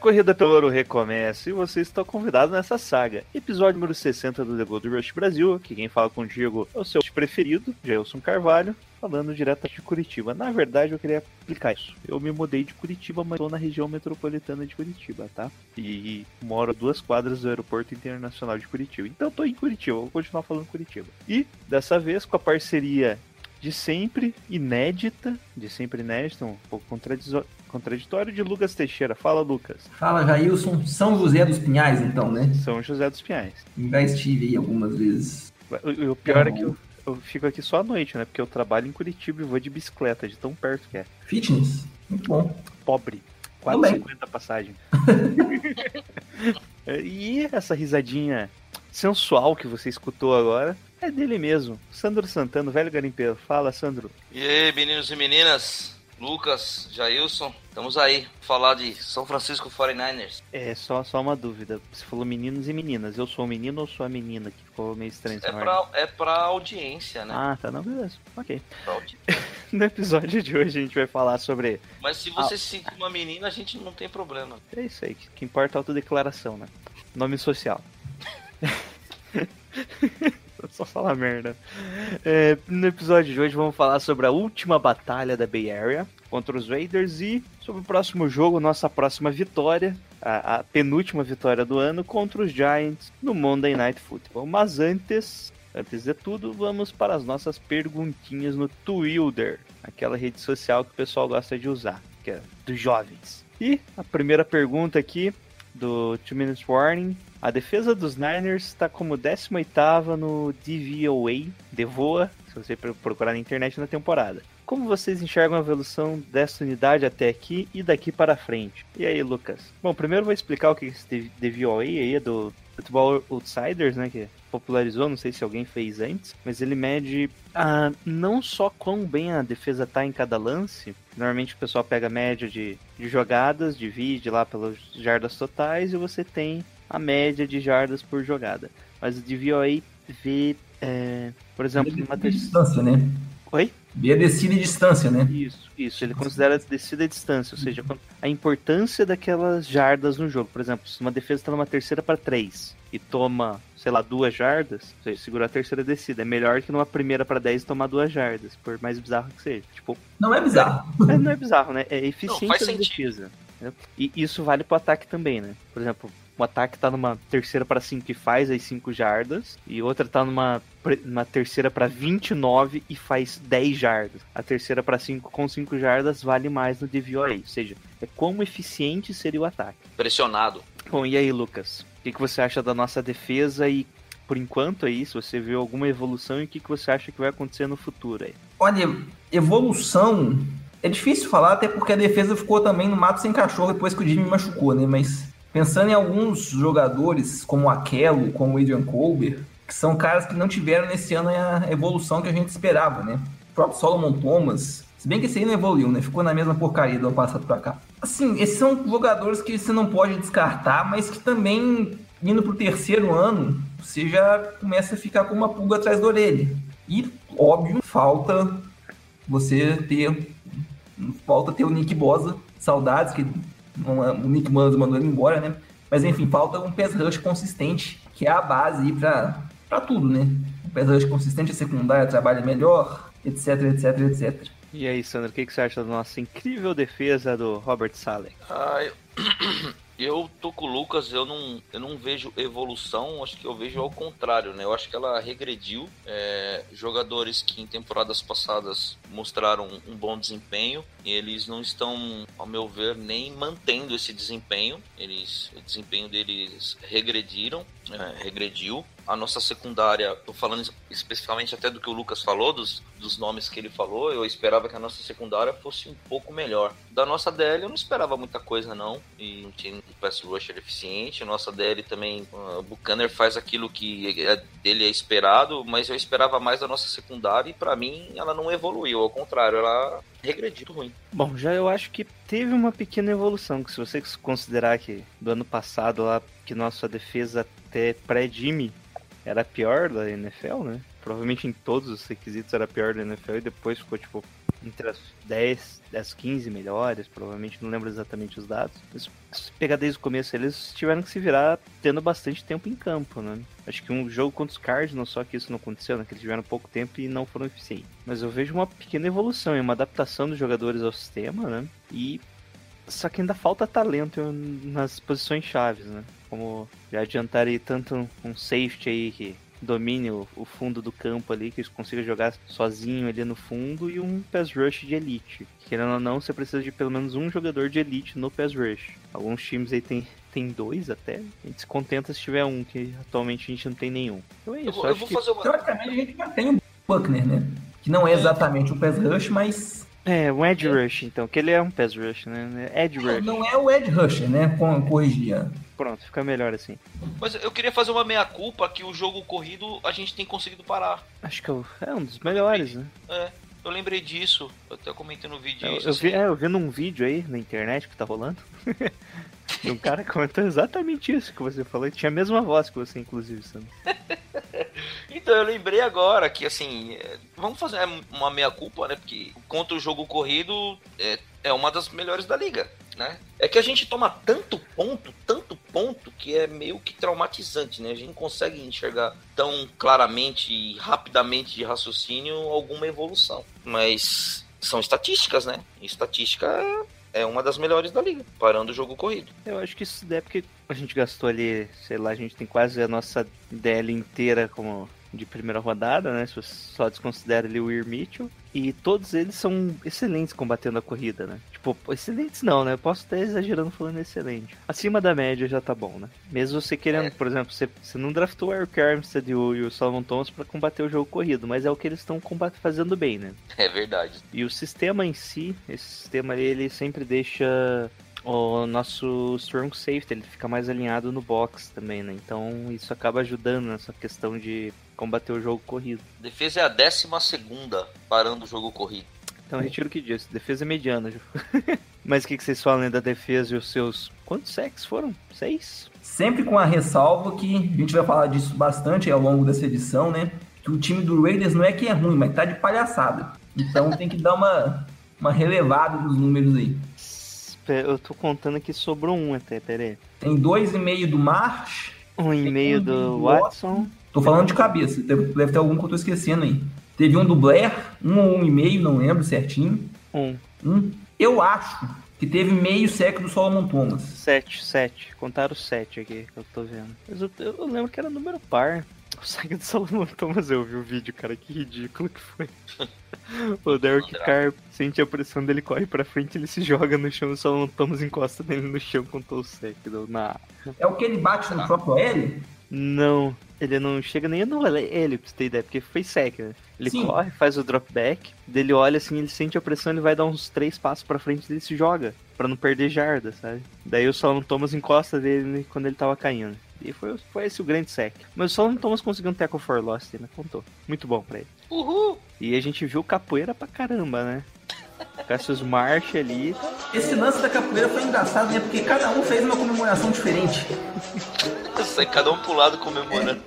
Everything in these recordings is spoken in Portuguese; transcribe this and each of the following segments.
Corrida pelo ouro recomeça e você está convidado nessa saga. Episódio número 60 do The Gold Rush Brasil, que quem fala contigo é o seu preferido, Jailson Carvalho, falando direto de Curitiba. Na verdade, eu queria explicar isso. Eu me mudei de Curitiba, mas estou na região metropolitana de Curitiba, tá? E moro a duas quadras do Aeroporto Internacional de Curitiba. Então tô em Curitiba, vou continuar falando Curitiba. E dessa vez com a parceria de sempre inédita, de sempre inédita, um pouco contraditório, de Lucas Teixeira. Fala, Lucas. Fala, Jailson. São José dos Pinhais, então, né? São José dos Pinhais. Já estive aí algumas vezes. O, o pior é que eu, eu fico aqui só à noite, né? Porque eu trabalho em Curitiba e vou de bicicleta, de tão perto que é. Fitness? Muito bom. Pobre. Tudo bem. 4,50 a passagem. e essa risadinha sensual que você escutou agora é dele mesmo. Sandro Santana, velho garimpeiro. Fala, Sandro. E aí, meninos e meninas, Lucas, Jailson, estamos aí falar de São Francisco 49ers. É, só, só uma dúvida. Você falou meninos e meninas. Eu sou o menino ou sou a menina? Que ficou meio estranho É pra, é pra audiência, né? Ah, tá, não, beleza. Ok. No episódio de hoje a gente vai falar sobre Mas se você se sentir uma menina, a gente não tem problema. É isso aí, que importa é a autodeclaração, né? Nome social. Só falar merda. É, no episódio de hoje vamos falar sobre a última batalha da Bay Area contra os Raiders e sobre o próximo jogo, nossa próxima vitória, a, a penúltima vitória do ano contra os Giants no Monday Night Football. Mas antes, antes de tudo, vamos para as nossas perguntinhas no Twitter, aquela rede social que o pessoal gosta de usar, que é dos jovens. E a primeira pergunta aqui do 2 Minutes Warning. A defesa dos Niners está como 18ª no DVOA, DVOA, se você pro- procurar na internet na temporada. Como vocês enxergam a evolução dessa unidade até aqui e daqui para frente? E aí, Lucas? Bom, primeiro vou explicar o que é esse DVOA aí, é do Football Outsiders, né, que popularizou, não sei se alguém fez antes, mas ele mede ah, não só quão bem a defesa tá em cada lance, normalmente o pessoal pega a média de, de jogadas, divide lá pelas jardas totais e você tem a média de jardas por jogada. Mas o DVOA vê, é, por exemplo, terceira... distância, né? Oi? Vê a descida e distância, né? Isso, isso. Ele considera a descida e distância, ou seja, a importância daquelas jardas no jogo. Por exemplo, se uma defesa está numa terceira para três e toma, sei lá, duas jardas, ou seja, segurar a terceira descida. É melhor que numa primeira para 10 tomar duas jardas, por mais bizarro que seja. Tipo, Não é bizarro. é, não é bizarro, né? É eficiência faz da sentido. defesa. né? E isso vale pro ataque também, né? Por exemplo, um ataque tá numa terceira para 5 e faz as 5 jardas, e outra tá numa, numa terceira para 29 e faz 10 jardas. A terceira para 5 com 5 jardas vale mais no DVOA, ou seja, é quão eficiente seria o ataque. Pressionado. Bom, e aí, Lucas? O que, que você acha da nossa defesa e, por enquanto, aí, se você viu alguma evolução e o que, que você acha que vai acontecer no futuro aí? Olha, evolução. É difícil falar, até porque a defesa ficou também no mato sem cachorro depois que o Jimmy machucou, né? Mas pensando em alguns jogadores, como Aquelo, como Adrian Colbert, que são caras que não tiveram nesse ano a evolução que a gente esperava, né? O próprio Solomon Thomas, se bem que esse aí não evoluiu, né? Ficou na mesma porcaria do ano passado pra cá. Assim, esses são jogadores que você não pode descartar, mas que também, indo pro terceiro ano, você já começa a ficar com uma pulga atrás da orelha. E, óbvio, falta você ter. Falta ter o Nick Bosa, saudades, que o Nick Mullins mandou ele embora, né? Mas enfim, falta um pass rush consistente, que é a base aí pra, pra tudo, né? Um pass rush consistente, a secundária trabalha melhor, etc, etc, etc. E aí, Sandro, o que, que você acha da nossa incrível defesa do Robert Saleh? Ah, eu... eu tô com o Lucas, eu não, eu não vejo evolução, acho que eu vejo ao contrário, né? Eu acho que ela regrediu. É, jogadores que em temporadas passadas mostraram um bom desempenho eles não estão, ao meu ver, nem mantendo esse desempenho. Eles, o desempenho deles regrediram, é, regrediu. A nossa secundária, tô falando especificamente até do que o Lucas falou, dos, dos nomes que ele falou, eu esperava que a nossa secundária fosse um pouco melhor. Da nossa DL eu não esperava muita coisa não, e não tinha um pass rusher eficiente. A nossa DL também, uh, o Buchanan faz aquilo que é, dele é esperado, mas eu esperava mais da nossa secundária e para mim ela não evoluiu, ao contrário, ela regrediu ruim. Bom, já eu acho que teve uma pequena evolução, que se você considerar que do ano passado lá, que nossa defesa até pré-Jimmy era pior da NFL, né? Provavelmente em todos os requisitos era pior da NFL e depois ficou tipo entre as 10, as 15 melhores, provavelmente não lembro exatamente os dados. Mas se pegar desde o começo, eles tiveram que se virar tendo bastante tempo em campo, né? Acho que um jogo contra os Cardinals, só que isso não aconteceu, né? Que eles tiveram pouco tempo e não foram eficientes. Mas eu vejo uma pequena evolução e uma adaptação dos jogadores ao sistema, né? E só que ainda falta talento nas posições chaves, né? Como já adiantaram aí tanto um safety aí que domine o, o, fundo do campo ali, que consiga jogar sozinho ali no fundo, e um pass rush de elite. Querendo ou não, você precisa de pelo menos um jogador de elite no pass rush. Alguns times aí tem, tem dois até. A gente se contenta se tiver um, que atualmente a gente não tem nenhum. Então é isso. Eu vou, eu vou que... fazer uma... Teoricamente a gente já tem o Buckner, né? Que não é exatamente um pass rush, mas é, um Edge Rush, então, que ele é um Pass Rush, né? Edge Rush. Não, não é o Edge Rusher, né? Corrigir. Pronto, fica melhor assim. Mas eu queria fazer uma meia-culpa que o jogo corrido a gente tem conseguido parar. Acho que é um dos melhores, né? É, eu lembrei disso. Eu até comentei no vídeo eu, isso. Eu, vi, assim. é, eu vi num vídeo aí na internet que tá rolando. um cara comentou exatamente isso que você falou. Tinha a mesma voz que você, inclusive, Sandro. então, eu lembrei agora que, assim, é, vamos fazer uma meia-culpa, né? Porque contra o jogo corrido é, é uma das melhores da liga, né? É que a gente toma tanto ponto, tanto ponto, que é meio que traumatizante, né? A gente não consegue enxergar tão claramente e rapidamente de raciocínio alguma evolução. Mas são estatísticas, né? E estatística é uma das melhores da liga, parando o jogo corrido. Eu acho que isso é porque a gente gastou ali, sei lá, a gente tem quase a nossa DL inteira como de primeira rodada, né? Se você só desconsidera ali o Ir Mitchell. E todos eles são excelentes combatendo a corrida, né? Tipo, excelentes não, né? Eu posso estar exagerando falando excelente. Acima da média já tá bom, né? Mesmo você querendo, é. por exemplo, você, você não draftou o Eric Armstead e o, e o Solomon Thomas pra combater o jogo corrido, mas é o que eles estão fazendo bem, né? É verdade. E o sistema em si, esse sistema ali, ele sempre deixa o nosso strong safety ele fica mais alinhado no box também, né? Então isso acaba ajudando nessa questão de combater o jogo corrido. Defesa é a décima segunda parando o jogo corrido. Então retiro o que disse, defesa é mediana. Mas o que, que vocês falam da defesa e os seus. Quantos sacks foram? Seis? Sempre com a ressalva que a gente vai falar disso bastante ao longo dessa edição, né? Que o time do Raiders não é que é ruim, mas tá de palhaçada. Então tem que dar uma, uma relevada nos números aí. Eu tô contando que sobrou um até, peraí. Tem dois e meio do March. Um e meio do Watson. Tô falando de cabeça, deve ter algum que eu tô esquecendo aí. Teve um do Blair, um ou um e meio, não lembro certinho. Um. Um. Eu acho que teve meio sec do Solomon Thomas. Sete, sete. Contaram sete aqui que eu tô vendo. Mas eu, eu lembro que era número par. O saque do Solomon Thomas, eu vi o vídeo, cara, que ridículo que foi. o Derek Carr sente a pressão dele, corre pra frente, ele se joga no chão, o Solomon Thomas encosta nele no chão com o sec. Na... É o que ele bate no próprio L? Não, ele não chega nem no você ter ideia, porque foi sec, né? Ele Sim. corre, faz o drop back, dele olha assim, ele sente a pressão, ele vai dar uns três passos pra frente e ele se joga, pra não perder jarda, sabe? Daí o Solomon Thomas encosta dele quando ele tava caindo. E foi, foi esse o grande sec. Mas o Solomon Thomas conseguiu um tackle for loss, né? Contou. Muito bom pra ele. Uhul! E a gente viu capoeira pra caramba, né? Cassius March ali. Esse lance da capoeira foi engraçado, né? Porque cada um fez uma comemoração diferente. Sai cada um pro lado comemorando.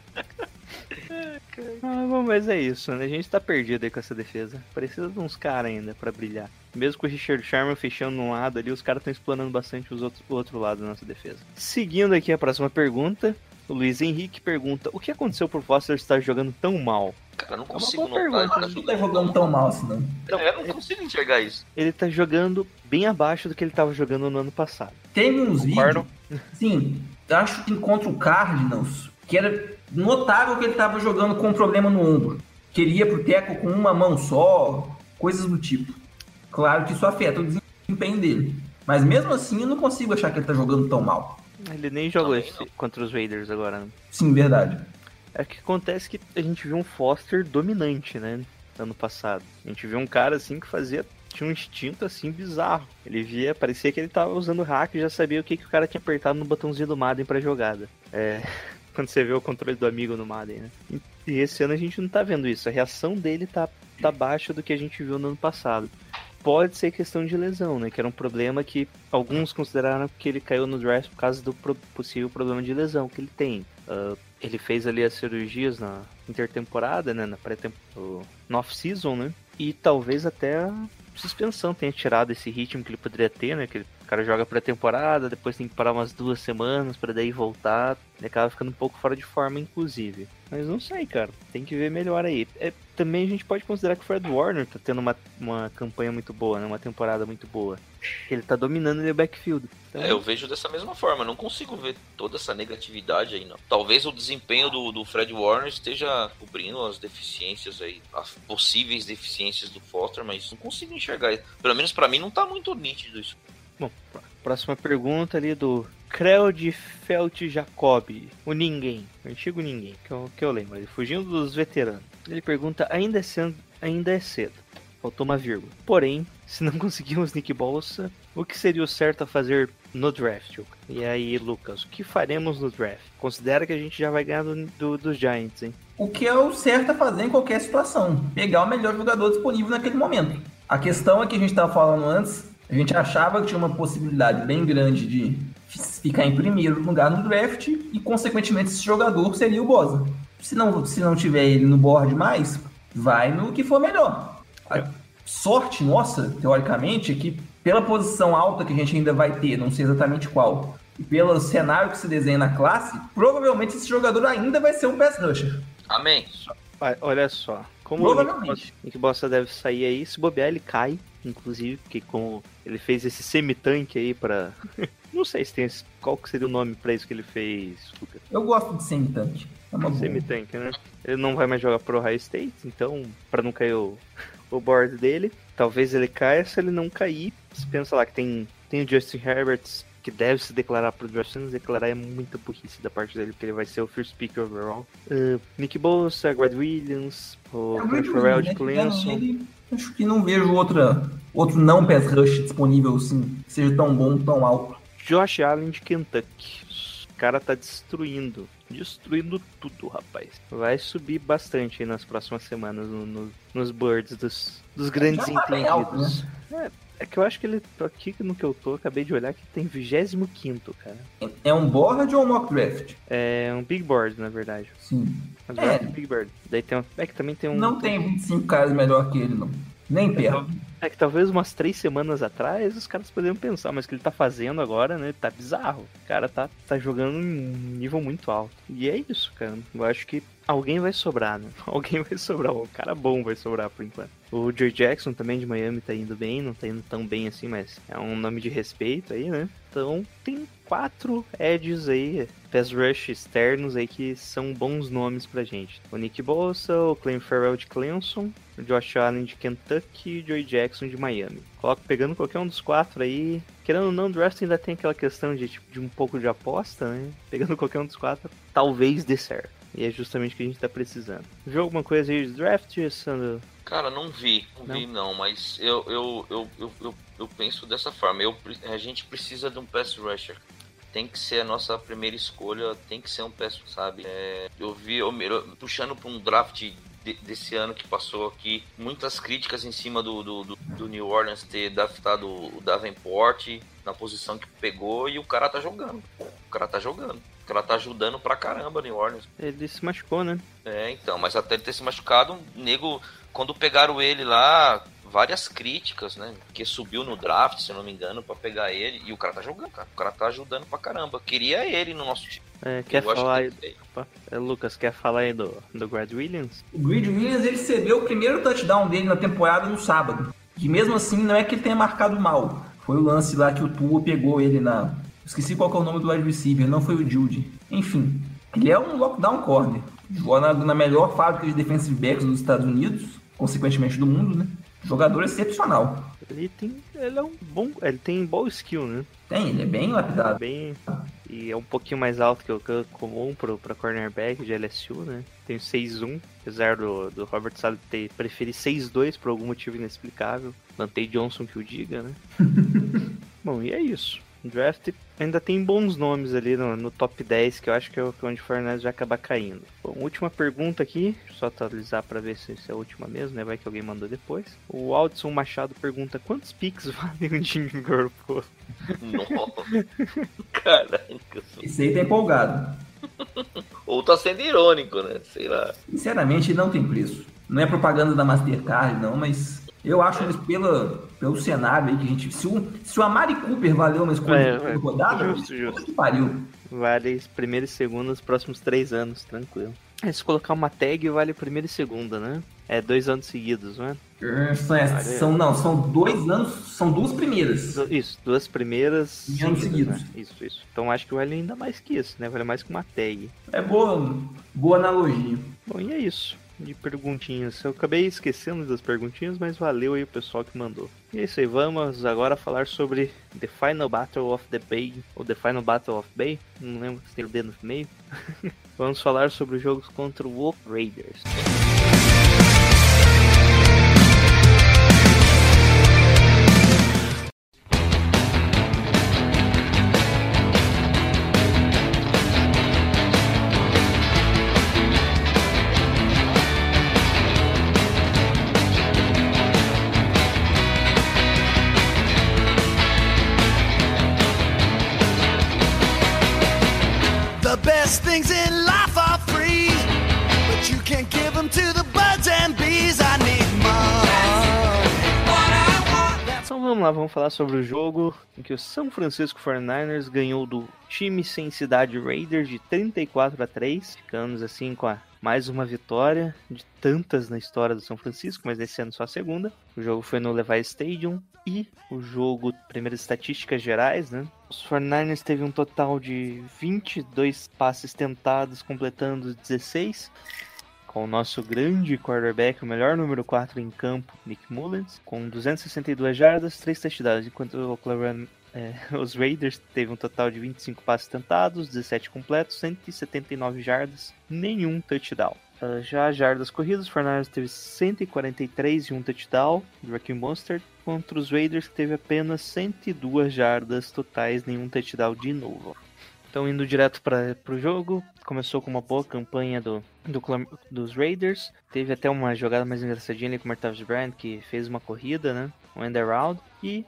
Ah, bom, mas é isso, né? A gente tá perdido aí com essa defesa. Precisa de uns caras ainda para brilhar. Mesmo com o Richard Sherman fechando um lado ali, os caras estão explorando bastante os outros, o outro lado da nossa defesa. Seguindo aqui a próxima pergunta, o Luiz Henrique pergunta: O que aconteceu por Foster estar jogando tão mal? Cara, eu não consigo é notar. Pergunta. Ele não tá jogando tão mal assim, não. é, eu não consigo enxergar isso. Ele tá jogando bem abaixo do que ele tava jogando no ano passado. Tem uns vídeos. Sim, acho que contra o Cardinals, que era notável que ele tava jogando com um problema no ombro. Queria pro teco com uma mão só, coisas do tipo. Claro que isso afeta o desempenho dele. Mas mesmo assim, eu não consigo achar que ele tá jogando tão mal. Ele nem jogou Também esse- não. contra os Raiders agora, né? Sim, verdade. É que acontece que a gente viu um Foster dominante, né? Ano passado. A gente viu um cara assim que fazia. Tinha um instinto assim bizarro. Ele via, parecia que ele tava usando hack e já sabia o que, que o cara tinha apertado no botãozinho do Madden pra jogada. É. Quando você vê o controle do amigo no Madden, né? E- E esse ano a gente não tá vendo isso. A reação dele tá, tá baixa do que a gente viu no ano passado. Pode ser questão de lesão, né? Que era um problema que alguns consideraram que ele caiu no draft por causa do possível problema de lesão que ele tem. Ah, ele fez ali as cirurgias na intertemporada, né? Na pré-temporada, no off-season, né? E talvez até a suspensão tenha tirado esse ritmo que ele poderia ter, né? Que ele- o cara joga pré-temporada, depois tem que parar umas duas semanas para daí voltar. Ele acaba ficando um pouco fora de forma, inclusive. Mas não sei, cara. Tem que ver melhor aí. É, também a gente pode considerar que o Fred Warner tá tendo uma, uma campanha muito boa, né? Uma temporada muito boa. Ele tá dominando o backfield. Então, É, eu vejo dessa mesma forma, não consigo ver toda essa negatividade aí, não. Talvez o desempenho do, do Fred Warner esteja cobrindo as deficiências aí, as possíveis deficiências do Foster, mas não consigo enxergar. Pelo menos pra mim não tá muito nítido isso. Bom, pró- próxima pergunta ali do Creud Felt Jacob, o Ninguém, o antigo Ninguém, que eu, que eu lembro, ele fugindo dos veteranos. Ele pergunta: ainda é cedo, ainda é cedo. Faltou uma vírgula. Porém, se não conseguirmos Nick Bolsa, o que seria o certo a fazer no draft? E aí, Lucas, o que faremos no draft? Considera que a gente já vai ganhar do, do- dos Giants, hein? O que é o certo a fazer em qualquer situação. Pegar o melhor jogador disponível naquele momento. A questão é que a gente estava falando antes, a gente achava que tinha uma possibilidade bem grande de ficar em primeiro lugar no draft e, consequentemente, esse jogador seria o Bosa. Se não, se não tiver ele no board mais, vai no que for melhor. A sorte nossa, teoricamente, é que pela posição alta que a gente ainda vai ter, não sei exatamente qual, e pelo cenário que se desenha na classe, provavelmente esse jogador ainda vai ser um pass rusher. Amém. Olha- Olha só, como o Nick Bosa deve sair aí, se bobear ele cai, inclusive, porque como ele fez esse semi-tanque aí pra... Não sei se tem esse... Qual que seria o nome pra isso que ele fez? Eu gosto de semi-tanque. É uma. Semi-tanque, né? Ele não vai mais jogar pro Ohio State, então, pra não cair o, o board dele, talvez ele caia, se ele não cair, você pensa lá que tem, tem o Justin Herbert, que deve se declarar pro draft, se não se declarar é muita burrice da parte dele, porque ele vai ser o first pick overall. Uh, Nick Bosa, Grad Williams, o É Farrell de né? Tirando Clemson. Acho que não vejo outra, outro não pass rush disponível assim, que seja tão bom, tão alto. Josh Allen de Kentucky. O cara tá destruindo. Destruindo tudo, rapaz. Vai subir bastante aí nas próximas semanas no- no- nos birds dos, dos grandes Já tá alto, entendidos. É, é que eu acho que ele, aqui no que eu tô, acabei de olhar que tem 25 cara. É um board ou um mock draft? É um big board, na verdade. Sim. Mas É. é. big board. Daí tem um, é que também tem um. Não tem 25 caras melhor que ele, não. Nem perto. É que talvez umas três semanas atrás os caras poderiam pensar, mas o que ele tá fazendo agora, né? Tá bizarro. O cara tá, tá jogando em um nível muito alto. E é isso, cara. Eu acho que alguém vai sobrar, né? Alguém vai sobrar. Um cara bom vai sobrar por enquanto. O Joe Jackson também de Miami tá indo bem, não tá indo tão bem assim, mas é um nome de respeito aí, né? Então tem quatro edges aí, pass rush externos aí que são bons nomes pra gente. O Nick Bosa, o Clem Farrell de Clemson, o Josh Allen de Kentucky e o Joey Jackson de Miami. Coloco pegando qualquer um dos quatro aí. Querendo ou não, o draft ainda tem aquela questão de, tipo, de um pouco de aposta, né? Pegando qualquer um dos quatro, talvez dê certo. E é justamente o que a gente tá precisando. Viu alguma coisa aí de draft, Sandro? Cara, não vi, não, Não? vi não, mas eu, eu, eu, eu, eu, eu penso dessa forma. Eu, a gente precisa de um pass rusher. Tem que ser a nossa primeira escolha, tem que ser um pass, sabe? É, eu vi, eu, eu- puxando para um draft de- desse ano que passou aqui, muitas críticas em cima do, do, do, do New Orleans ter draftado o Davenport na posição que pegou e o cara tá jogando. O cara tá jogando. O cara tá ajudando pra caramba New Orleans. Ele se machucou, né? É, então, mas até ele ter se machucado, o nego, quando pegaram ele lá, várias críticas, né? Porque subiu no draft, se eu não me engano, pra pegar ele, e o cara tá jogando, cara. O cara tá ajudando pra caramba. Queria ele no nosso time. É, quer falar que aí, opa, é, Lucas, quer falar aí do, do Grad Williams? O Grid Williams ele cedeu o primeiro touchdown dele na temporada no sábado. E mesmo assim, não é que ele tenha marcado mal. Foi o lance lá que o Tua pegou ele na. Esqueci qual que é o nome do wide receiver, não foi o Judy. Enfim, ele é um lockdown corner. Jogou na, na melhor fábrica de defensive backs dos Estados Unidos, consequentemente do mundo, né? Jogador excepcional. Ele tem. Ele é um bom. Ele tem bom skill, né? Tem, ele é bem lapidado. Bem. E é um pouquinho mais alto que o comum pro, pra cornerback de LSU, né? Tem 6'1, apesar do, do Robert Saleh ter preferir 6'2 por algum motivo inexplicável. Mantei Johnson que o diga, né? Bom, e é isso. Draft ainda tem bons nomes ali no, no top 10, que eu acho que é o- onde o Fernandes vai acabar caindo. Bom, última pergunta aqui, só atualizar pra ver se, se é a última mesmo, né? Vai que alguém mandou depois. O Aldson Machado pergunta quantos picks vale um Jimmy Garoppolo? Nossa. Caraca. Esse aí tá empolgado. Ou tá sendo irônico, né? Sei lá. Sinceramente, não tem preço. Não é propaganda da Mastercard, não, mas eu acho que pela, pelo cenário aí que a gente. Se o, se o Amari Cooper valeu uma escolha É, de é, rodada, justo, justo. que pariu. Vale primeiro e segundo nos próximos três anos, tranquilo. É, se colocar uma tag, vale primeira e segunda, né? É dois anos seguidos, né? É, São, é, são- não, são dois anos, são duas primeiras. Du- Isso, duas primeiras Em anos seguidos. né? Isso, isso. Então acho que vale ainda mais que isso, né? Vale mais que uma tag. É boa, boa analogia. Bom, e é isso. De perguntinhas. Eu acabei esquecendo das perguntinhas, mas valeu aí o pessoal que mandou. E é isso aí, vamos agora falar sobre The Final Battle of the Bay, ou The Final Battle of Bay, não lembro se tem o D no meio. vamos falar sobre os jogos contra o Wolf Raiders. Best things in life are free, but you can't give them to the birds and bees. I need more. Então vamos lá, vamos falar sobre o jogo em que o São Francisco 49ers ganhou do time sem cidade Raiders de 34 a 3. Ficamos assim com a mais uma vitória de tantas na história do São Francisco, mas esse ano só a segunda. O jogo foi no Levi Stadium e o jogo, primeiras estatísticas gerais, né? Os 49ers teve um total de 22 passes tentados, completando 16 com o nosso grande quarterback, o melhor número 4 em campo, Nick Mullins, com 262 jardas, 3 touchdowns, enquanto o é, os Raiders teve um total de 25 passes tentados, 17 completos, 179 jardas, nenhum touchdown. Ah, já jardas corridas, o Fernandes teve 143 e um touchdown, do Mostert, contra os Raiders que teve apenas 102 jardas totais, nenhum touchdown de novo. Então, indo direto para o jogo, começou com uma boa campanha do, do dos Raiders. Teve até uma jogada mais engraçadinha ali com o Martavis Bryant, que fez uma corrida, né? Um end around. E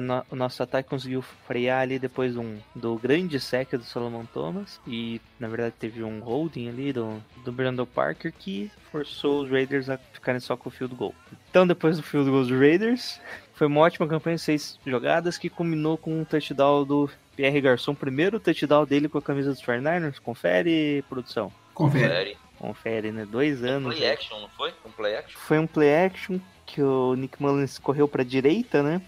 no- o nosso ataque conseguiu frear ali depois de um, do grande sec do Solomon Thomas. E, na verdade, teve um holding ali do, do Brandon Parker que forçou os Raiders a ficarem só com o field goal. Então, depois do field goal dos Raiders, foi uma ótima campanha, seis jogadas, que culminou com um touchdown do Pierre Garçon, primeiro touchdown dele com a camisa dos 49ers. Confere, produção. Confere. Confere, né? Dois anos. Play né? action, não foi? Um play action? Foi um play action que o Nick Mullins correu pra direita, né?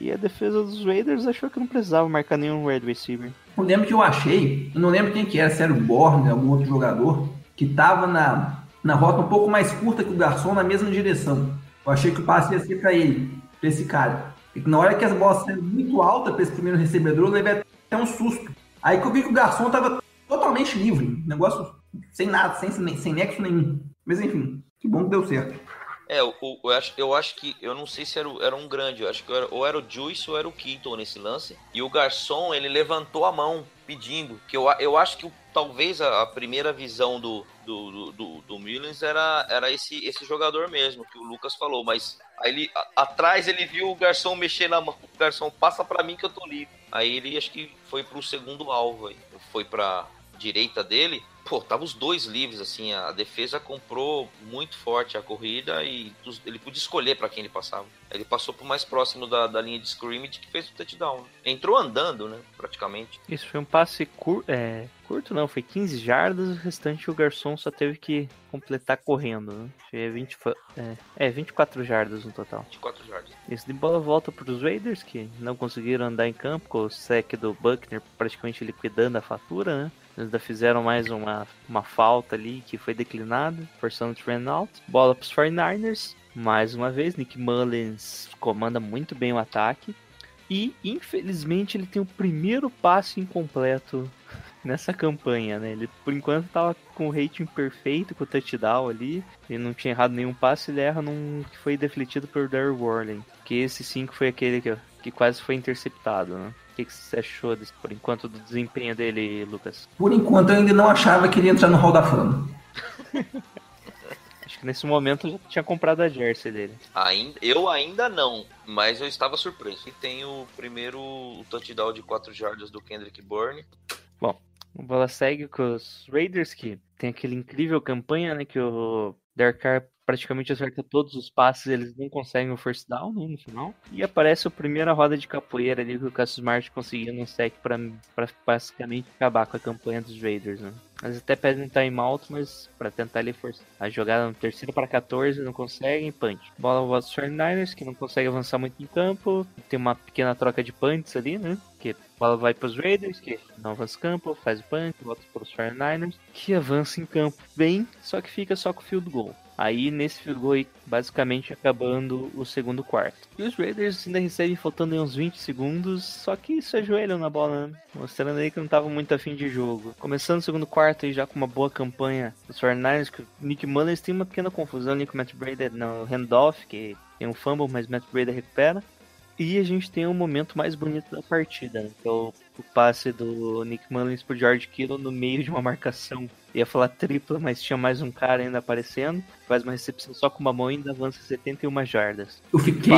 E a defesa dos Raiders achou que não precisava marcar nenhum wide receiver. Eu lembro que eu achei, eu não lembro quem que era, se era o Borne, algum outro jogador, que tava na, na rota um pouco mais curta que o garçom na mesma direção. Eu achei que o passe ia ser pra ele, pra esse cara. E na hora que as bolas saíram muito alta pra esse primeiro recebedor, eu levei até um susto. Aí que eu vi que o garçom tava totalmente livre. Negócio sem nada, sem, sem nexo nenhum. Mas enfim, que bom que deu certo. É, o- eu, acho, eu acho que. Eu não sei se era, era um grande, eu acho que era, ou era o Juice ou era o Keaton nesse lance. E o garçom, ele levantou a mão pedindo. Que eu, eu acho que talvez a, a primeira visão do, do, do, do, do Mullins era, era esse, esse jogador mesmo, que o Lucas falou. Mas aí ele, a- atrás ele viu o garçom mexer na mão. O garçom passa pra mim que eu tô livre. Aí ele acho que foi pro segundo alvo aí. Foi pra direita dele. Pô, tava os dois livres, assim, a defesa comprou muito forte a corrida e ele podia escolher pra quem ele passava. Ele passou pro mais próximo da, da linha de scrimmage que fez o touchdown. Entrou andando, né, praticamente. Isso foi um passe cur é, curto, não, foi 15 jardas, o restante o garçom só teve que completar correndo. Né? Foi 20, fa- é, é, 24 jardas no total. 24 jardas. Isso de bola volta para os Raiders, que não conseguiram andar em campo com o sec do Buckner praticamente liquidando a fatura, né? Eles ainda fizeram mais uma, uma falta ali que foi declinada, forçando o Trent out. Bola para os 49ers. Mais uma vez, Nick Mullins comanda muito bem o ataque. E, infelizmente, ele tem o primeiro passe incompleto nessa campanha, né? Ele, por enquanto, tava com o rating perfeito, com o touchdown ali. Ele não tinha errado nenhum passe, ele erra num que foi defletido por Darryl Warren. Que esse 5 foi aquele que, que quase foi interceptado, né? O que, que você achou, desse, por enquanto, do desempenho dele, Lucas? Por enquanto eu ainda não achava que ele ia entrar no Hall da Fama. Acho que nesse momento eu já tinha comprado a jersey dele. Ainda, eu ainda não, mas eu estava surpreso. E tem o primeiro touchdown de 4 jardas do Kendrick Bourne. Bom, a bola segue com os Raiders, que tem aquele incrível campanha, né? Que o Derek Carr praticamente acerta todos os passes, eles não conseguem o first down né, no final. E aparece a primeira roda de capoeira ali que o Cassius Smart conseguiu no sec pra basicamente acabar com a campanha dos Raiders, né? Eles até pedem timeout, mas pra tentar ali forçar. A jogada no terceiro para 14, não conseguem, punch. Bola volta dos 49ers, que não consegue avançar muito em campo. Tem uma pequena troca de punts ali, né? Que bola vai pros Raiders, que não avança campo, faz o punch, volta pros 49ers, que avança em campo bem, só que fica só com o field goal. Aí nesse field basicamente acabando o segundo quarto. E os Raiders ainda recebem faltando aí uns 20 segundos, só que se ajoelham na bola, né? Mostrando aí que não estavam muito afim de jogo. Começando o segundo quarto aí já com uma boa campanha dos 49ers, que o Nick Mullins tem uma pequena confusão ali com o Matt Breda no handoff, que tem um fumble, mas Matt Breda recupera. E a gente tem o momento mais bonito da partida, né? que é o, o passe do Nick Mullins pro George Kittle no meio de uma marcação. Ia falar tripla, mas tinha mais um cara ainda aparecendo. Faz uma recepção só com uma mão e ainda avança 71 jardas. Eu fiquei.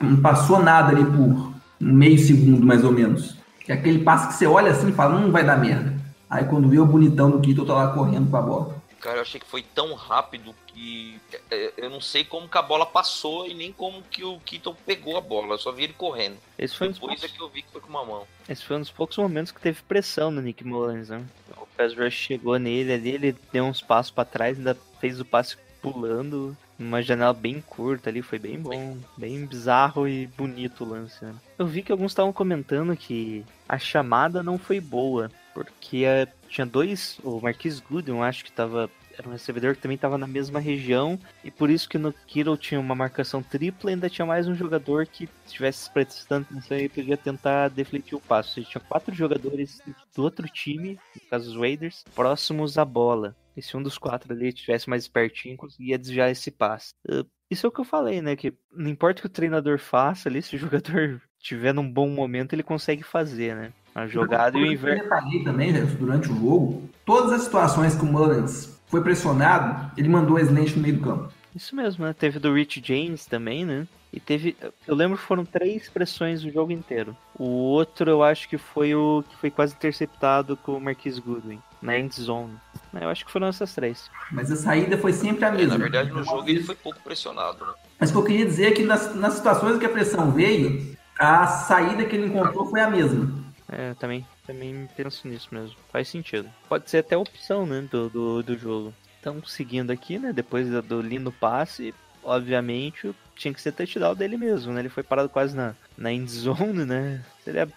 Não passou nada ali por meio segundo, mais ou menos. É aquele passe que você olha assim e fala, não vai dar merda. Aí quando vê o bonitão do Kittle, tá lá correndo com a bola. Cara, eu achei que foi tão rápido que é, eu não sei como que a bola passou e nem como que o Keaton pegou a bola. Eu só vi ele correndo. Esse foi, um dos Depois é poucos, que eu vi que foi com uma mão. esse foi um dos poucos momentos que teve pressão no Nick Mullins, né? O pass rush chegou nele ali, ele deu uns passos pra trás, ainda fez o passe pulando. Numa janela bem curta ali, foi bem bom. Bem bizarro e bonito o lance, né? Eu vi que alguns estavam comentando que a chamada não foi boa. Porque eh, tinha dois. O Marquis Goodwin, acho que tava. Era um recebedor que também estava na mesma região. E por isso que no Kittle tinha uma marcação tripla e ainda tinha mais um jogador que, se estivesse prestando atenção aí, podia tentar defletir o passo. Seja, tinha quatro jogadores do outro time, no caso os Raiders, próximos à bola. E se um dos quatro ali estivesse mais espertinho, conseguia desviar esse passe. Uh, Isso é o que eu falei, né? Que não importa o que o treinador faça ali, se o jogador tiver num bom momento, ele consegue fazer, né? A jogada e o Eu inverno. reparei também, né, durante o jogo, todas as situações que o Mullins foi pressionado, ele mandou a slant no meio do campo. Isso mesmo, né? Teve do Rich James também, né? E teve. Eu lembro que foram três pressões o jogo inteiro. O outro eu acho que foi o que foi quase interceptado com o Marquis Goodwin, na end zone. Eu acho que foram essas três. Mas a saída foi sempre a É, mesma. na verdade, no jogo ele foi pouco pressionado, né? Mas o que eu queria dizer é que nas, nas situações que a pressão veio, a saída que ele encontrou foi a mesma. É, eu também, também penso nisso mesmo. Faz sentido. Pode ser até opção, né, do, do, do jogo. Então, seguindo aqui, né, depois do, do lindo passe, obviamente, tinha que ser touchdown dele mesmo, né? Ele foi parado quase na, na end zone, né? Seria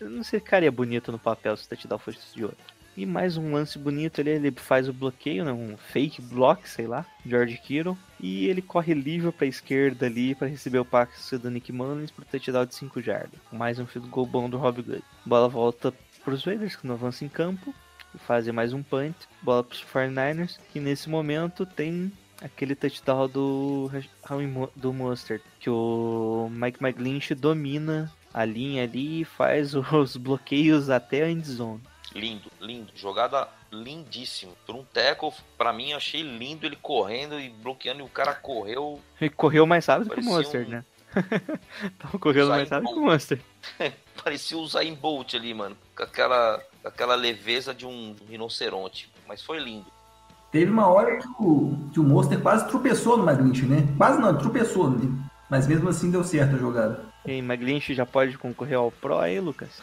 não sei, ficaria bonito no papel se o touchdown fosse de outro. E mais um lance bonito ali, ele faz o bloqueio, né? Um fake block, sei lá, George Kittle. E ele corre livre pra esquerda ali para receber o passe do Nick Mullins pro touchdown de 5 jardas. Mais um field goal bom do Rob Good. Bola volta pros Raiders, que não avançam em campo. E fazem mais um punt. Bola pros 49ers, que nesse momento tem aquele touchdown do, do Mustard. Que o Mike McGlinch domina a linha ali e faz os bloqueios até a end zone. Lindo, lindo. Jogada lindíssima. Por um tackle, pra mim, eu achei lindo ele correndo e bloqueando e o cara correu. Ele correu mais rápido que o Mustard, um- né? Tava correndo Usain mais rápido que o. Mustard. Parecia o Zayn Bolt ali, mano. Com aquela, com aquela leveza de um rinoceronte. Mas foi lindo. Teve uma hora que o, que o Monster quase tropeçou no McGlinch, né? Quase não, ele tropeçou ali. Mas mesmo assim deu certo a jogada. E aí, McGlinch já pode concorrer ao Pro aí, Lucas?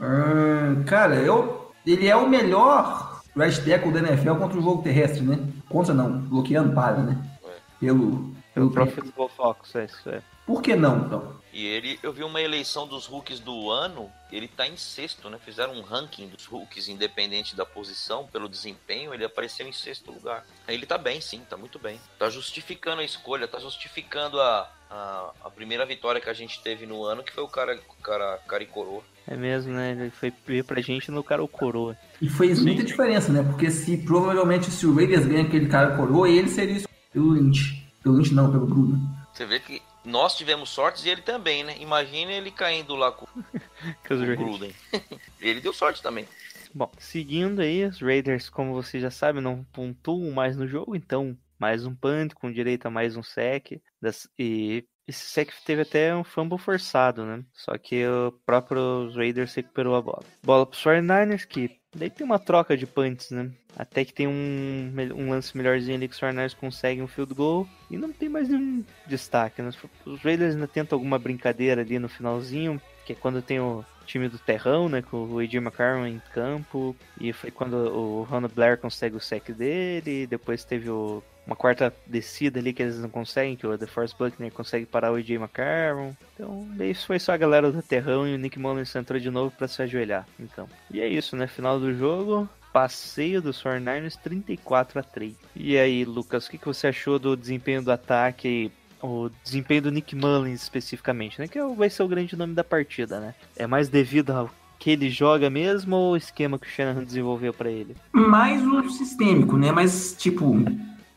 Hum, cara, eu, ele é o melhor right tackle da NFL contra o jogo terrestre, né? Contra não, bloqueando para, né? Pelo, Pelo Pro tempo. Football Focus, é isso, é. Por que não, então? E ele, eu vi uma eleição dos rookies do ano, ele tá em sexto, né? Fizeram um ranking dos rookies, independente da posição, pelo desempenho, ele apareceu em sexto lugar. Ele tá bem, sim, tá muito bem. Tá justificando a escolha, tá justificando a, a, a primeira vitória que a gente teve no ano, que foi o cara, o cara, cara e coroa. É mesmo, né? Ele foi ver pra gente no cara o coroa. E fez muita diferença, né? Porque se provavelmente se o Raiders ganha aquele cara coroa, ele seria isso pelo Lynch. Pelo Lynch não, pelo Gruden. Você vê que nós tivemos sortes e ele também, né? Imagina ele caindo lá com os o Gruden. ele deu sorte também. Bom, seguindo aí, os Raiders, como você já sabe, não pontuam mais no jogo, então mais um punt com direito a mais um sec. Das, e esse sec teve até um fumble forçado, né? Só que o próprio Raiders recuperou a bola. Bola pro 49ers, que daí tem uma troca de punts, né? Até que tem um, um lance melhorzinho ali que os 49ers conseguem um field goal e não tem mais nenhum destaque, né? Os Raiders ainda tentam alguma brincadeira ali no finalzinho, que é quando tem o time do terrão, né, com o AJ McCarron em campo, e foi quando o Ronald Blair consegue o sec dele, depois teve o- uma quarta descida ali que eles não conseguem, que o DeForest Buckner consegue parar o AJ McCarron. Então, isso foi só a galera do terrão e o Nick Mullins entrou de novo para se ajoelhar campo. E é isso, né, final do jogo, passeio dos 49ers 34 a 3. E aí, Lucas, o que, que você achou do desempenho do ataque o desempenho do Nick Mullins especificamente, né? Que é o- vai ser o grande nome da partida, né? É mais devido ao que ele joga mesmo ou o esquema que o Shanahan desenvolveu pra ele? Mais um sistêmico, né? Mas, tipo,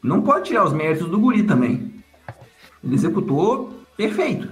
não pode tirar os méritos do Guri também. Ele executou perfeito.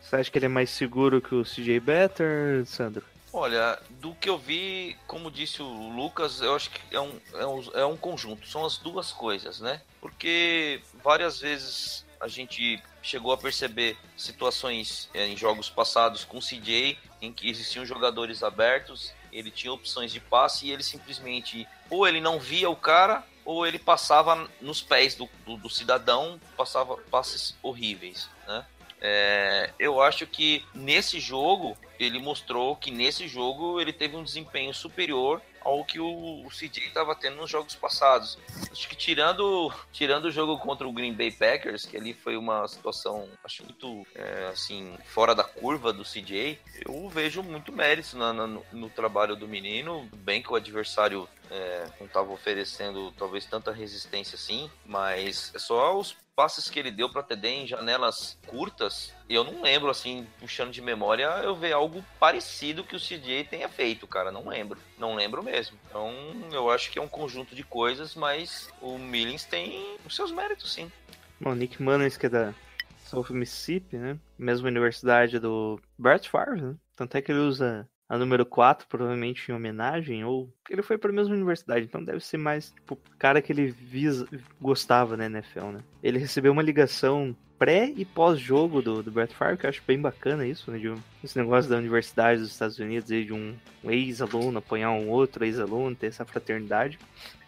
Você acha que ele é mais seguro que o CJ Better, Sandro? Olha, do que eu vi, como disse o Lucas, eu acho que é um, é um, é um conjunto, são as duas coisas, né? Porque várias vezes a gente chegou a perceber situações eh, em jogos passados com o CJ em que existiam jogadores abertos, ele tinha opções de passe e ele simplesmente ou ele não via o cara ou ele passava nos pés do, do, do cidadão, passava passes horríveis, né? É, eu acho que nesse jogo ele mostrou que nesse jogo ele teve um desempenho superior ao que o, o CJ estava tendo nos jogos passados. Acho que tirando tirando o jogo contra o Green Bay Packers, que ali foi uma situação acho muito é, assim fora da curva do CJ, eu vejo muito mérito na- na- no, no trabalho do menino. Bem que o adversário é, não estava oferecendo talvez tanta resistência assim, mas é só os passes que ele deu para TD em janelas curtas, eu não lembro assim, puxando de memória, eu ver algo parecido que o CJ tenha feito, cara, não lembro. Não lembro mesmo. Então, eu acho que é um conjunto de coisas, mas o Millings tem os seus méritos, sim. Bom, Nick Mullins, que é da South Mississippi, né? Mesma universidade do Brett Favre, né? Tanto é que ele usa a número 4, provavelmente em homenagem, ou ele foi para a mesma universidade, então deve ser mais tipo, cara que ele visa, gostava na NFL, né? Ele recebeu uma ligação pré e pós-jogo do, do Brett Favre, que eu acho bem bacana isso, né? De esse negócio da universidade dos Estados Unidos, de um, um ex-aluno apoiar um outro ex-aluno, ter essa fraternidade.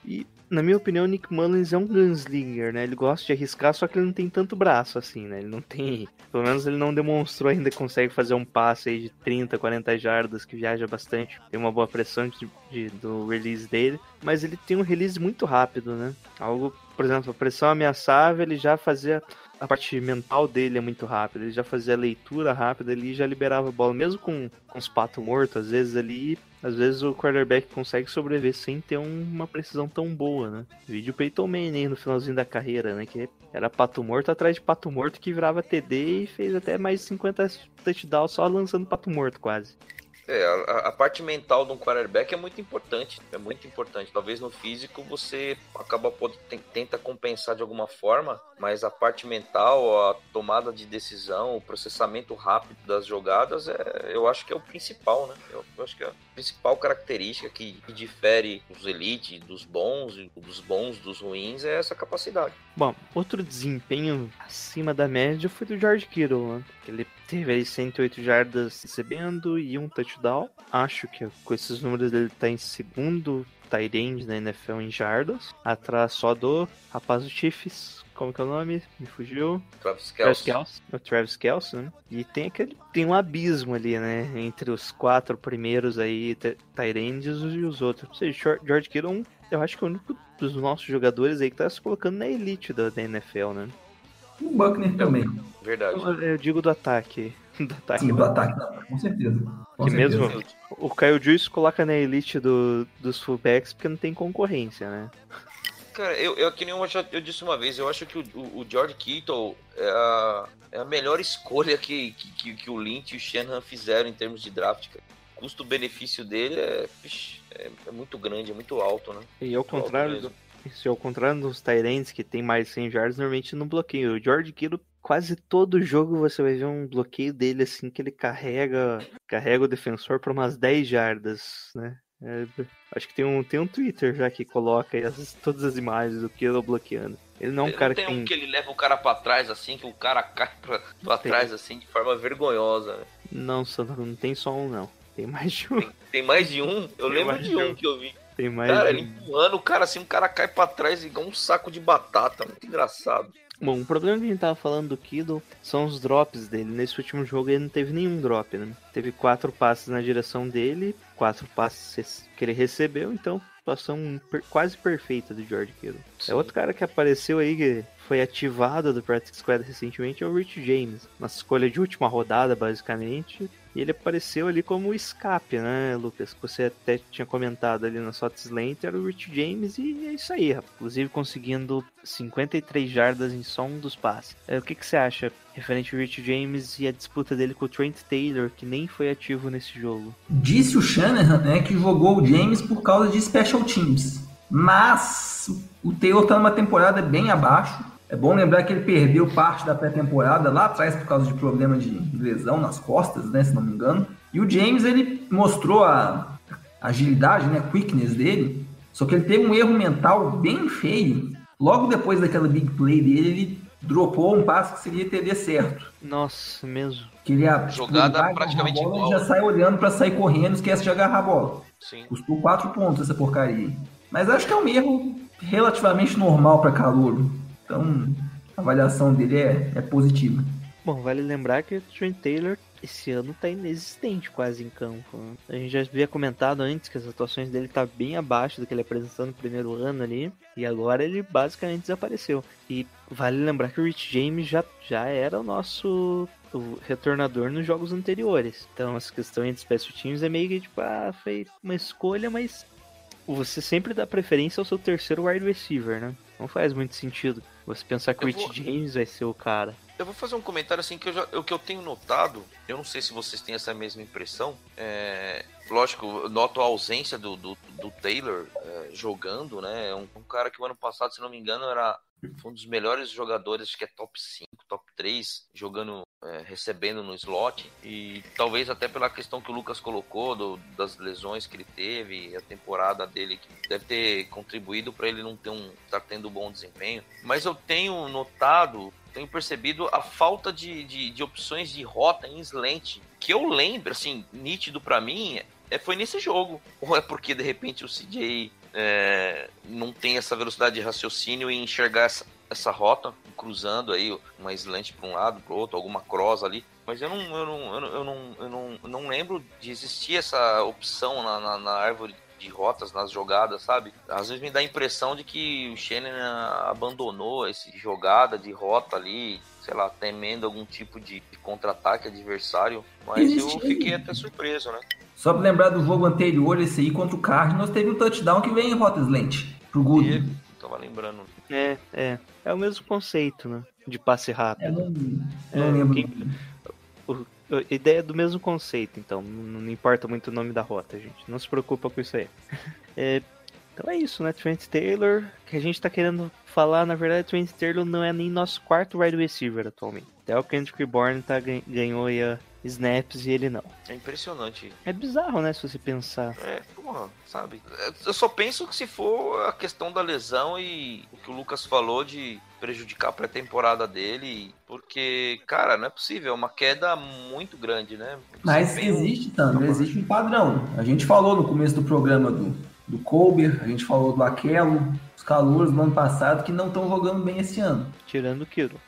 E, na minha opinião, o Nick Mullins é um gunslinger, né? Ele gosta de arriscar, só que ele não tem tanto braço assim, né? Ele não tem. Pelo menos ele não demonstrou ainda que consegue fazer um passe aí de 30, 40 jardas, que viaja bastante. Tem uma boa pressão de, de- do release dele. Mas ele tem um release muito rápido, né? Algo, por exemplo, a pressão ameaçava, ele já fazia. A parte mental dele é muito rápida, ele já fazia a leitura rápida ali já liberava a bola, mesmo com, com os patos mortos, às vezes ali às vezes o quarterback consegue sobreviver sem ter um- uma precisão tão boa, né? Vídeo Peyton Manning no finalzinho da carreira, né? Que era pato morto atrás de pato morto que virava TD e fez até mais de 50 touchdowns só lançando pato morto quase. É, a, a parte mental de um quarterback é muito importante, é muito importante. Talvez no físico você acaba pode, tenta compensar de alguma forma, mas a parte mental, a tomada de decisão, o processamento rápido das jogadas, é, eu acho que é o principal, né? Eu, eu acho que é a principal característica que, que difere os elite dos bons, dos bons dos ruins é essa capacidade. Bom, outro desempenho acima da média foi do George Kittle, né? Ele teve aí 108 jardas recebendo e um touchdown. Acho que com esses números ele tá em segundo tight end na NFL em jardas, atrás só do rapaz do Chiefs, como que é o nome? Me fugiu. Travis Travis Kelce. Kelce. O Travis Kelce, né? E tem aquele. Tem um abismo ali, né? Entre os quatro primeiros aí, tight ends e os outros. Ou seja, George- Kittle, é um- eu acho que é o único dos nossos jogadores aí que tá se colocando na elite da, da NFL, né? O Buckner também. Verdade. Eu, eu digo do ataque. Do ataque. Sim, do ataque, não, com certeza. Com Que certeza. mesmo o Kyle Juice coloca na elite do, dos fullbacks porque não tem concorrência, né? Cara, eu, eu que nem eu, já- eu disse uma vez, eu acho que o, o- o George Kittle é a, é a melhor escolha que, que, que- que o Lynch e o Shanahan fizeram em termos de draft, cara. O custo-benefício dele é, é, é muito grande, é muito alto, né? E ao Muito contrário, do, se ao contrário dos Tyrants que tem mais 100 jardas, normalmente não bloqueia. O George Kittle, quase todo jogo você vai ver um bloqueio dele assim que ele carrega, carrega o defensor para umas 10 jardas, né? É, acho que tem um, tem um Twitter já que coloca as- todas as imagens do Kittle bloqueando. Ele não é um Ele cara não que tem tem. um que ele leva o cara pra trás assim, que o cara cai pra, pra Tem. trás assim, de forma vergonhosa, né? Não, Sandro, não tem só um, não. Tem mais de um. Tem mais de um? Eu Tem lembro de um um. que eu vi. Tem mais Cara, de ele um. empurrando o cara assim, o cara cai pra trás igual um saco de batata. Muito engraçado. Bom, o problema que a gente tava falando do Kido são os drops dele. Nesse último jogo ele não teve nenhum drop, né? Teve quatro passes na direção dele, quatro passes que ele recebeu, então situação per- quase perfeita do George Kittle. Sim. É outro cara que apareceu aí, que foi ativado do Practice Squad recentemente, é o Rich James. Uma escolha de última rodada, basicamente. E ele apareceu ali como escape, né, Lucas? Você até tinha comentado ali na Sots Lente, era o Rich James e é isso aí. Inclusive conseguindo 53 jardas em só um dos passes. É, o que, que você acha referente ao Rich James e a disputa dele com o Trent Taylor, que nem foi ativo nesse jogo? Disse o Shanahan né, que jogou o James por causa de special teams. Mas o Taylor tá numa temporada bem abaixo. É bom lembrar que ele perdeu parte da pré-temporada lá atrás por causa de problema de lesão nas costas, né, se não me engano. E o James ele mostrou a agilidade, né, a quickness dele. Só que ele teve um erro mental bem feio. Logo depois daquela big play dele, ele dropou um passe que seria TD certo. Nossa, mesmo. Que ele ia, Jogada praticamente a bola, igual. Ele já sai olhando pra sair correndo, esquece de agarrar a bola. Sim. Custou 4 pontos essa porcaria. aí. Mas acho que é um erro relativamente normal para calouro. Então, a avaliação dele é, é positiva. Bom, vale lembrar que o Trent Taylor esse ano tá inexistente quase em campo. né? A gente já havia comentado antes que as atuações dele tá bem abaixo do que ele apresentou no primeiro ano ali. E agora ele basicamente desapareceu. E vale lembrar que o Rich James já, já era o nosso o retornador nos jogos anteriores. Então essa questão de special teams é meio que tipo, ah, foi uma escolha, mas você sempre dá preferência ao seu terceiro wide receiver, né? Não faz muito sentido você pensar que o Eu Rich vou- James vai ser o cara. Eu vou fazer um comentário assim que eu já, o que eu tenho notado, eu não sei se vocês têm essa mesma impressão. É, lógico, eu noto a ausência do, do, do Taylor é, jogando, né? É um, um cara que o ano passado, se não me engano, era um dos melhores jogadores, acho que é top 5, top 3, jogando, é, recebendo no slot. E talvez até pela questão que o Lucas colocou, do- das lesões que ele teve, a temporada dele, que deve ter contribuído para ele não ter um, estar tendo um bom desempenho. Mas eu tenho notado, tenho percebido a falta de, de, de opções de rota em slant. Que eu lembro, assim, nítido para mim, é, foi nesse jogo. Ou é porque de repente o CJ é, não tem essa velocidade de raciocínio e enxergar essa, essa rota, cruzando aí uma slant para um lado, para outro, alguma cross ali. Mas eu não, eu não, eu não, eu não, eu não, eu não lembro de existir essa opção na, na, na árvore de rotas, nas jogadas, sabe? Às vezes me dá a impressão de que o Shannon abandonou essa jogada de rota ali, sei lá, temendo algum tipo de, contra-ataque adversário. Mas eu Existe- fiquei até surpreso, né? Só pra lembrar do jogo anterior, esse aí contra o Cardinals, teve um touchdown que vem em rota slant pro E Good. tava lembrando. É, é. É o mesmo conceito, né? De passe Eu rápido. não, É, não lembro. quem- O- a ideia é do mesmo conceito, então. Não, não importa muito o nome da rota, gente. Não se preocupa com isso aí. É, então é isso, né? Trent Taylor. Que a gente tá querendo falar, na verdade, Trent Taylor não é nem nosso quarto wide receiver atualmente. Até o Kendrick Bourne tá, gan- ganhou aí a snaps e ele não. É impressionante. É bizarro, né? Se você pensar. É, porra, sabe? Eu só penso que se for a questão da lesão e o que o Lucas falou de prejudicar a pré-temporada dele, porque, cara, não é possível, é uma queda muito grande, né? Mas Desempenho- existe, Sandro, existe um padrão. A gente falou no começo do programa do, do Colber, a gente falou do Aquelo, os calouros do ano passado que não estão jogando bem esse ano. Tirando o Kiro.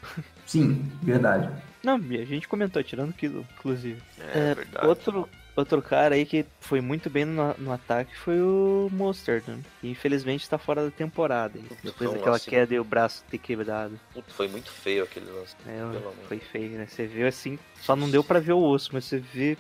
Sim, verdade. Não, a gente comentou, tirando o Kiro, inclusive. É, É, verdade. outro, outro cara aí que foi muito bem no, no ataque foi o Mostert, né? que infelizmente tá fora da temporada. Depois Foi um daquela lance- queda e o braço ter quebrado. Puta, foi muito feio aquele lance. É, foi feio, né? Você viu assim, só não deu pra ver o osso, mas você vê.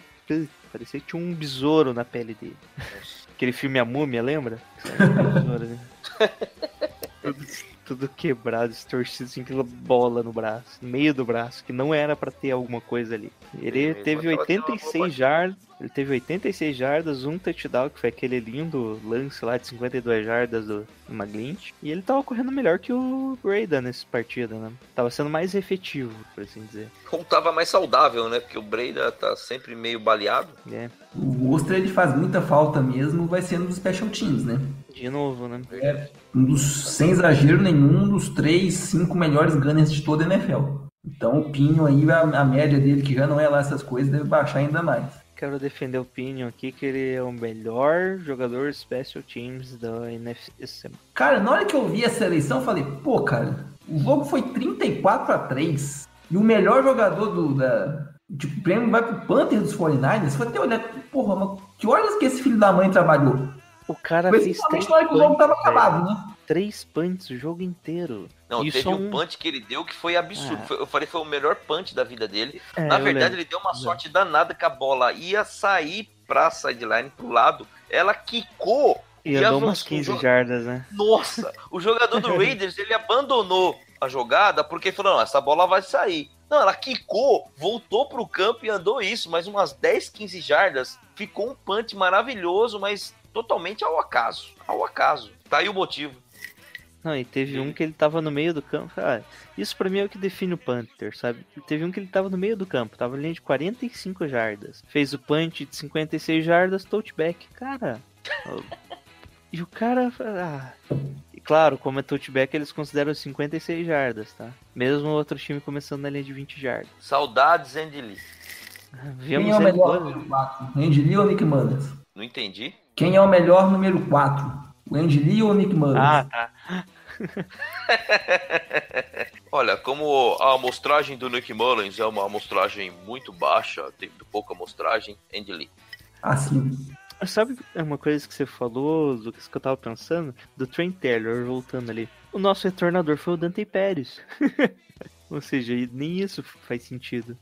Parecia que tinha um besouro na pele dele. Nossa. Aquele filme A Múmia, lembra? Um besouro, né? tudo, quebrado, distorcido assim, aquela bola no braço, no meio do braço, que não era pra ter alguma coisa ali. Ele Mesmo, teve tava tendo uma 86 boa jardas, ele teve 86 jardas, um touchdown, que foi aquele lindo lance lá de 52 jardas do McGlinch. E ele tava correndo melhor que o Breda nessa partida, né? Tava sendo mais efetivo, por assim dizer. Ou tava mais saudável, né? Porque o Breida tá sempre meio baleado. É, O Ostra ele faz muita falta mesmo, vai ser um dos special teams, né? de novo, né? Um dos, sem exagero nenhum, um dos três, cinco melhores gunners de toda a NFL. Então o Pinho aí, a, a média dele, que já não é lá essas coisas, deve baixar ainda mais. Quero defender o Pinion aqui, que ele é o melhor jogador special teams da NFC. Cara, na hora que eu vi essa eleição, eu falei, pô, cara, o jogo foi 34 a 3 e o melhor jogador do da, o prêmio vai pro Panther dos 49ers. Foi até olhar, porra, mas que horas que esse filho da mãe trabalhou? O cara fez Principalmente na hora que o jogo tava acabado, né? Três punts o jogo inteiro. Não, E teve um punch que ele deu que foi absurdo. Ah. Foi- eu falei que foi o melhor punch da vida dele. É, Na verdade, ele deu uma sorte danada que a bola ia sair pra sideline pro lado. Ela quicou E e andou umas avançou. 15 O jo- jardas, né? Nossa, o jogador do Raiders ele abandonou a jogada porque falou: não, essa bola vai sair. Não, ela quicou, voltou pro campo e andou isso, mais umas 10, 15 jardas. Ficou um punch maravilhoso, mas totalmente ao acaso. Ao acaso. Tá aí o motivo. Não, e teve um que ele tava no meio do campo. Ah, isso pra mim é o que define o Panther, sabe? Teve um que ele tava no meio do campo, tava linha de 45 jardas. Fez o punch de 56 jardas, touchback. Cara. e o cara. Ah, e claro, como é touchback, eles consideram 56 jardas, tá? Mesmo o outro time começando na linha de 20 jardas. Saudades, Andy Lee. Vemos Quem é o melhor número 4? O Andy Lee ou o Nick Mullins? Não entendi. Quem é o melhor número 4? O Andy Lee ou o Nick Mullins? Ah, tá. Olha, como a amostragem do Nick Mullins é uma amostragem muito baixa, tem pouca amostragem, Andy Lee. Assim. Sabe uma coisa que você falou, Lucas, que eu tava pensando? Do Trent Taylor, voltando ali. O nosso retornador foi o Dante Pérez. Ou seja, nem isso faz sentido.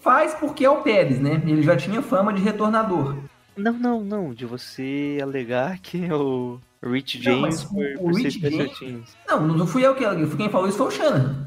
Faz porque é o Pérez, né? Ele já tinha fama de retornador. Não, não, não. De você alegar que é o Rich Não, James o- por, o por ser Rich special James-. Não, não fui eu que quem falou isso foi o Shannon.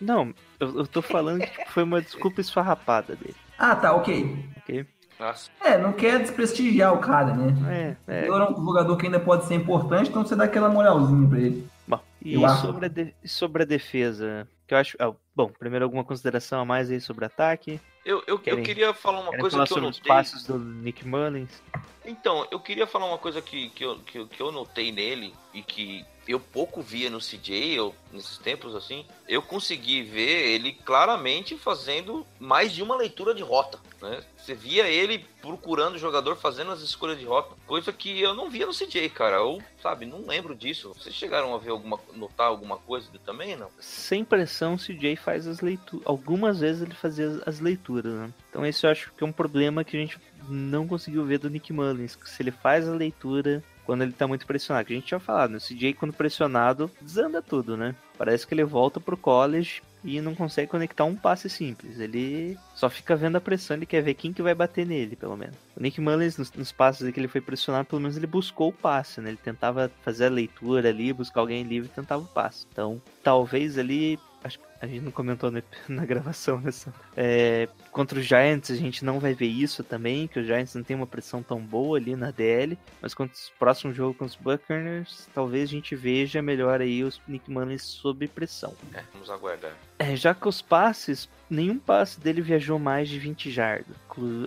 Não, eu, eu tô falando que tipo, foi uma desculpa esfarrapada dele, Ah, tá, ok. ok? Nossa. É, não quer desprestigiar o cara, né? É, é. Ele é um jogador que ainda pode ser importante, então você dá aquela moralzinha pra ele. Bom, e sobre a, de- sobre a defesa, que eu acho. ah, bom, primeiro alguma consideração a mais aí sobre ataque? Eu, eu, eu Querem- queria falar uma coisa falar que eu sobre os notei. passos do Nick Mullins? Então, eu queria falar uma coisa que, que, eu, que, eu- que eu notei nele e que eu pouco via no CJ, eu, nesses tempos assim. Eu consegui ver ele claramente fazendo mais de uma leitura de rota. Né? Você via ele procurando o jogador, fazendo as escolhas de rota, coisa que eu não via no CJ, cara. Eu, sabe, não lembro disso. Vocês chegaram a ver alguma, notar alguma coisa também, não? Sem pressão, o CJ faz as leituras. Algumas vezes ele fazia as- as leituras, né? Então esse eu acho que é um problema que a gente não conseguiu ver do Nick Mullins. Se ele faz a leitura quando ele tá muito pressionado. Que a gente tinha falado, né? o CJ quando pressionado, desanda tudo, né? Parece que ele volta pro college e não consegue conectar um passe simples. Ele só fica vendo a pressão, ele quer ver quem que vai bater nele, pelo menos. O Nick Mullins, nos, nos passes que ele foi pressionado, pelo menos ele buscou o passe, né? Ele tentava fazer a leitura ali, buscar alguém livre e tentava o passe. Então, talvez ali. Acho que a gente não comentou na, na gravação nessa. É, contra os Giants, a gente não vai ver isso também, que os Giants não tem uma pressão tão boa ali na DL. Mas contra o próximo jogo com os Buccaneers, talvez a gente veja melhor aí os Nick Mullins sob pressão. É, vamos aguardar. É, já que os passes, nenhum passe dele viajou mais de 20 jardas.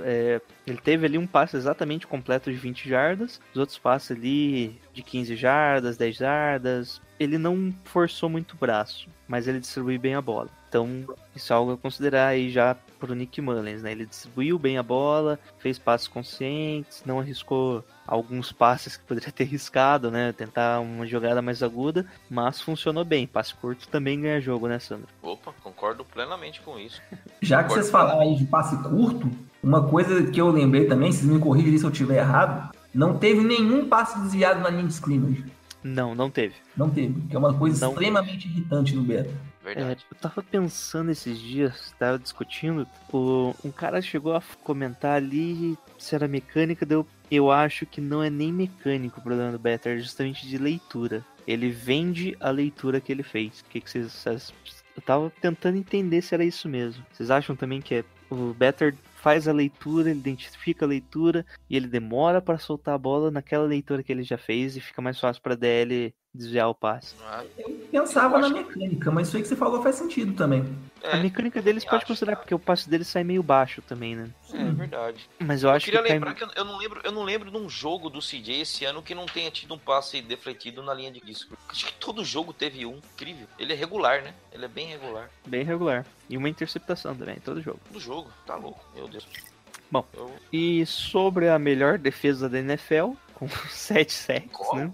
É, ele teve ali um passe exatamente completo de 20 jardas, os outros passes ali de 15 jardas, 10 jardas. Ele não forçou muito o braço, mas ele distribuiu bem a bola. Então, isso é algo a considerar aí já pro Nick Mullins, né? Ele distribuiu bem a bola, fez passes conscientes, não arriscou alguns passes que poderia ter arriscado, né? Tentar uma jogada mais aguda, mas funcionou bem. Passe curto também ganha jogo, né, Sandro? Opa, concordo plenamente com isso. Já que vocês falaram aí de passe curto, Uma coisa que eu lembrei também, vocês me corrigem se eu estiver errado, não teve nenhum passe desviado na linha de scrimmage. Não, não teve. Não teve, que é uma coisa Não. extremamente irritante no beta. É, Verdade. eu tava pensando esses dias, tava discutindo, o, um cara chegou a comentar ali se era mecânica, deu, eu acho que não é nem mecânico o problema do beta, é justamente de leitura. Ele vende a leitura que ele fez. O que, que vocês, vocês- Eu tava tentando entender se era isso mesmo. Vocês acham também que é, o Better faz a leitura, ele identifica a leitura e ele demora pra soltar a bola naquela leitura que ele já fez e fica mais fácil pra DL desviar o passe. Ah, Eu pensava Eu na mecânica, mas isso aí que você falou faz sentido também. é, A mecânica deles pode considerar, porque o passe dele sai meio baixo também, né? é verdade. Mas eu Eu acho queria que cai- lembrar que eu, não lembro, eu não lembro de um jogo do CJ esse ano que não tenha tido um passe defletido na linha de disco. Acho que todo jogo teve um. Incrível. Ele é regular, né? Ele é bem regular. bem regular. E uma interceptação também, todo jogo. Todo jogo. Tá louco. Meu Deus. Bom. Eu... E sobre a melhor defesa da NFL, com 7 sacks, né?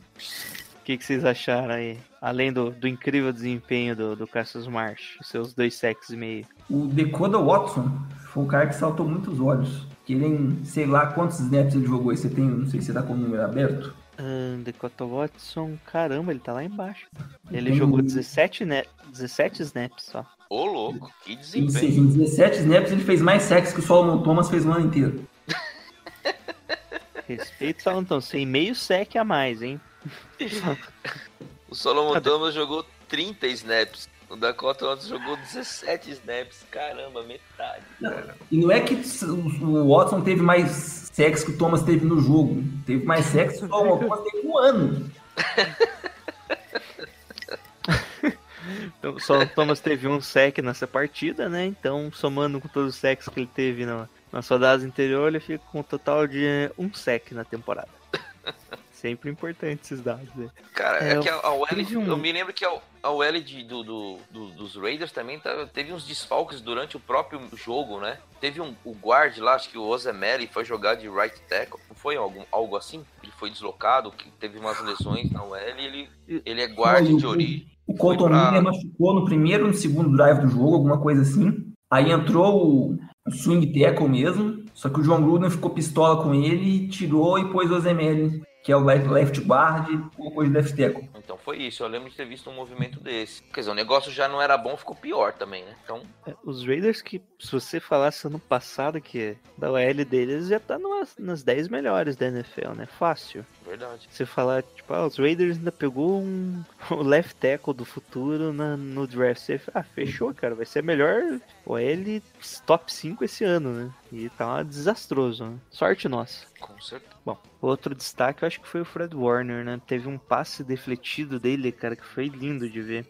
O que, que vocês acharam aí? Além do, do incrível desempenho do, do Cassius Marsh, os seus dois sacks e meio. O Dakota Watson foi o cara que saltou muitos olhos. Que ele, em sei lá quantos snaps ele jogou aí. Você tem, não sei se você tá com o número aberto. Ah, Dakota Watson, caramba, ele tá lá embaixo. Ele Tem jogou um- 17, né, 17 snaps só. Ô, louco. Que Em, desempenho. em 17 snaps ele fez mais sacks que o Solomon Thomas fez o ano inteiro. Respeito, então, sem meio sec a mais, hein? O Solomon Cadê? Thomas jogou 30 snaps. O Dakota Watson jogou 17 snaps. Caramba, metade. cara. E não é que o Watson teve mais sacks que o Thomas teve no jogo. Teve mais sacks que o Thomas teve no ano. Então, Só o Thomas teve um sec nessa partida, né? Então, somando com todos os secs que ele teve na, nas rodadas anteriores, ele fica com um total de um sec na temporada. Sempre importante esses dados. Né? Cara, É, é, que a, a um- eu me lembro que a, a OL de- do, do- do- dos Raiders também tá- teve uns desfalques durante o próprio jogo, né? Teve um, o guard lá, acho que o Ozemelli foi jogar de right tackle, não foi algum, algo assim? Ele foi deslocado, que teve umas lesões na e ele, ele é guard de o- origem. O Colton Foi pra- machucou no primeiro e no segundo drive do jogo, alguma coisa assim. Aí entrou o, o swing tackle mesmo, só que o John Gruden ficou pistola com ele, tirou e pôs o Ozemelli, que é o left, guard, colocou de left tackle. Então foi isso, eu lembro de ter visto um movimento desse. Quer dizer, o negócio já não era bom, ficou pior também, né? Então, É, Os Raiders que, se você falasse ano passado que da OL deles já tá numas, nas 10 melhores da NFL, né? Fácil. verdade. Você falar, tipo, ah, os Raiders ainda pegou um o left tackle do futuro na- no draft. Você, fala, ah, fechou, cara. Vai ser a melhor OL top 5 esse ano, né? E tá desastroso, né? Sorte nossa. Com certeza. Bom, outro destaque eu acho que foi o Fred Warner, né? Teve um passe defletido dele, cara, que foi lindo de ver.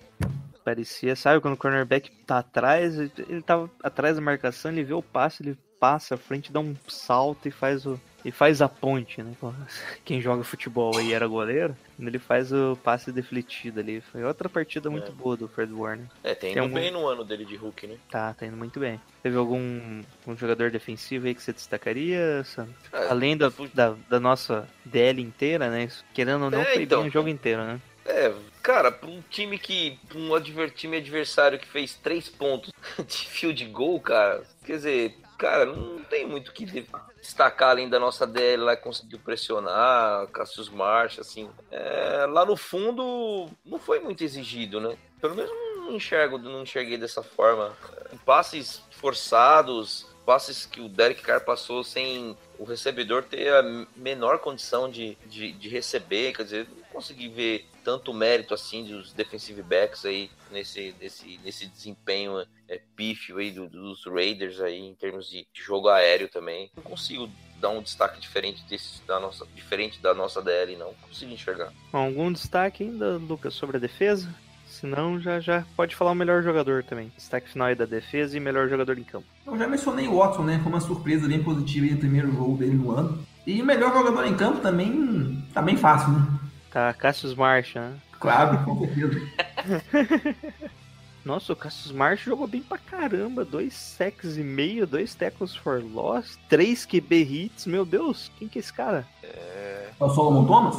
Parecia, sabe, quando o cornerback tá atrás, ele tava atrás da marcação, ele vê o passe, ele passa à frente, dá um salto e faz o. E faz a ponte, né? Quem joga futebol aí era goleiro, ele faz o passe defletido ali. Foi outra partida muito boa do Fred Warner. É, tem Tem indo um- bem no ano dele de Hulk, né? Tá, tá indo muito bem. Teve algum um jogador defensivo aí que você destacaria, Sam? É, Além da, da, da nossa DL inteira, né? Querendo ou não, É, foi então. bem o jogo inteiro, né? É, cara, pra um time que. um adver, time adversário que fez três pontos de field goal, cara. Quer dizer, cara, não tem muito o que de- destacar além da nossa DL lá que conseguiu pressionar, Cassius Marsh, assim. É, lá no fundo, não foi muito exigido, né? Pelo menos não enxergo, não enxerguei dessa forma. É, Passes forçados, passes que o Derek Carr passou sem o recebedor ter a menor condição de, de, de receber, quer dizer, não consegui ver tanto mérito assim dos defensive backs aí nesse, nesse, nesse desempenho é, pífio aí do- dos Raiders aí em termos de, jogo aéreo também. Não consigo dar um destaque diferente desse, da nossa, diferente da nossa DL, não. Não consigo enxergar. Bom, algum destaque ainda, Lucas, sobre a defesa? Se não, já, já pode falar o melhor jogador também. Destaque final aí da defesa e melhor jogador em campo. Eu já mencionei o Watson, né? Foi uma surpresa bem positiva aí no primeiro jogo dele no ano. E o melhor jogador em campo também tá bem fácil, né? Tá, Cassius Marsh, né? Claro, com certeza. Nossa, o Cassius Marsh jogou bem pra caramba. Dois sacks e meio, dois tackles for loss, três QB hits. Meu Deus, quem que é esse cara? É o Solomon Thomas?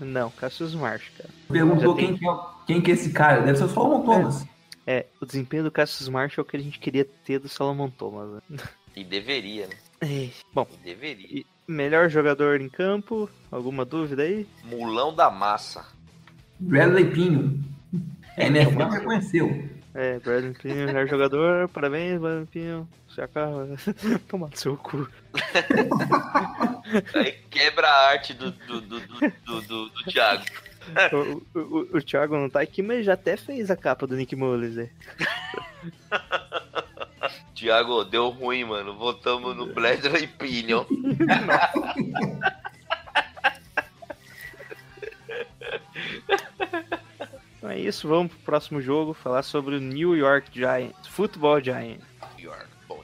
Não, Cassius Marsh, cara. Perguntou tem- quem, que é, quem que é esse cara. Deve ser o Solomon Thomas. É, o desempenho do Cassius Marsh é o que a gente queria ter do Salomon Thomas. Né? E deveria, né? É, Bom, Deveria. e melhor jogador em campo? Alguma dúvida aí? Mulão da massa. Bradley Pinho. É, né? NFL reconheceu. É, Bradley Pinho, melhor jogador. Parabéns, Bradley Pinho. Você acaba. Toma no seu cu. Aí quebra a arte do, do, do, do, do, do- do Thiago. O, o, o, o Thiago não tá aqui, mas já até fez a capa do Nick Mullins, né? Thiago, deu ruim, mano. Voltamos no Bradley Pinho. Então é isso, vamos pro próximo jogo, falar sobre o New York Giants, Football Giants. Pior. Bom,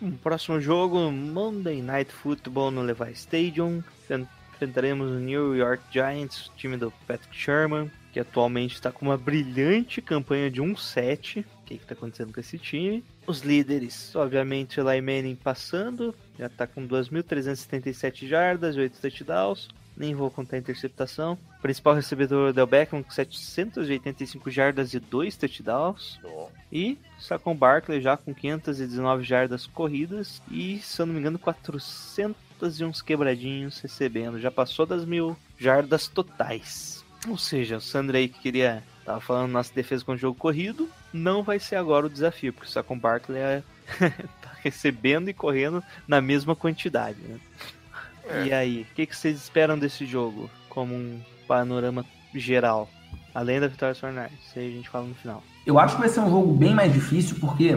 No próximo jogo, Monday Night Football no Levi Stadium. Enfren- Enfrentaremos o New York Giants, time do Patrick Sherman, que atualmente está com uma brilhante campanha de 1-7. O que está acontecendo com esse time? Os líderes, obviamente, Eli Manning passando, já está com 2.377 jardas e 8 touchdowns. Nem vou contar a interceptação. O principal recebedor Del Beckham com 785 jardas e 2 touchdowns. E Saquon Barkley já com 519 jardas corridas e, se eu não me engano, 400 e uns quebradinhos recebendo. Já passou das mil jardas totais. Ou seja, o Sandrei que queria. Tava falando nossa defesa com o jogo corrido. Não vai ser agora o desafio, porque o Saquon Barkley é, tá recebendo e correndo na mesma quantidade. Né? E aí, o que, que vocês esperam desse jogo? Como um panorama geral. Além da vitória sobre o Niners. Isso aí a gente fala no final. Eu acho que vai ser um jogo bem mais difícil, porque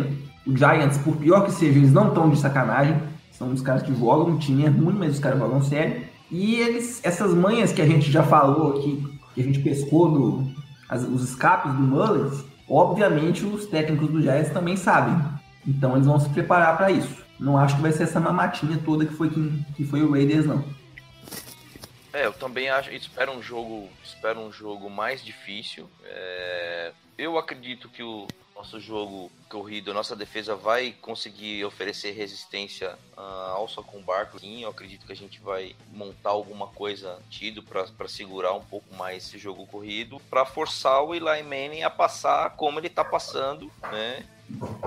o Giants, por pior que seja, eles não estão de sacanagem. São os caras que jogam, o time é ruim, mas os caras jogam sério. E eles, essas manhas que a gente já falou aqui, que a gente pescou do, as- os escapes do Mullins, obviamente os técnicos do Giants também sabem. Então eles vão se preparar para isso. Não acho que vai ser essa mamatinha toda que foi, que, que foi o Raiders, não. É, eu também acho, espero um jogo, espero um jogo mais difícil. É, eu acredito que o nosso jogo corrido, nossa defesa vai conseguir oferecer resistência ah, ao Sacon Barco. Sim, eu acredito que a gente vai montar alguma coisa tido para segurar um pouco mais esse jogo corrido, para forçar o Eli Manning a passar como ele está passando, né?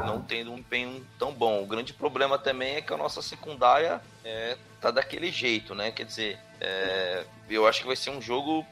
Não tendo um empenho tão bom. O grande problema também é que a nossa secundária é, tá daquele jeito, né? Quer dizer, é, eu acho que vai ser um jogo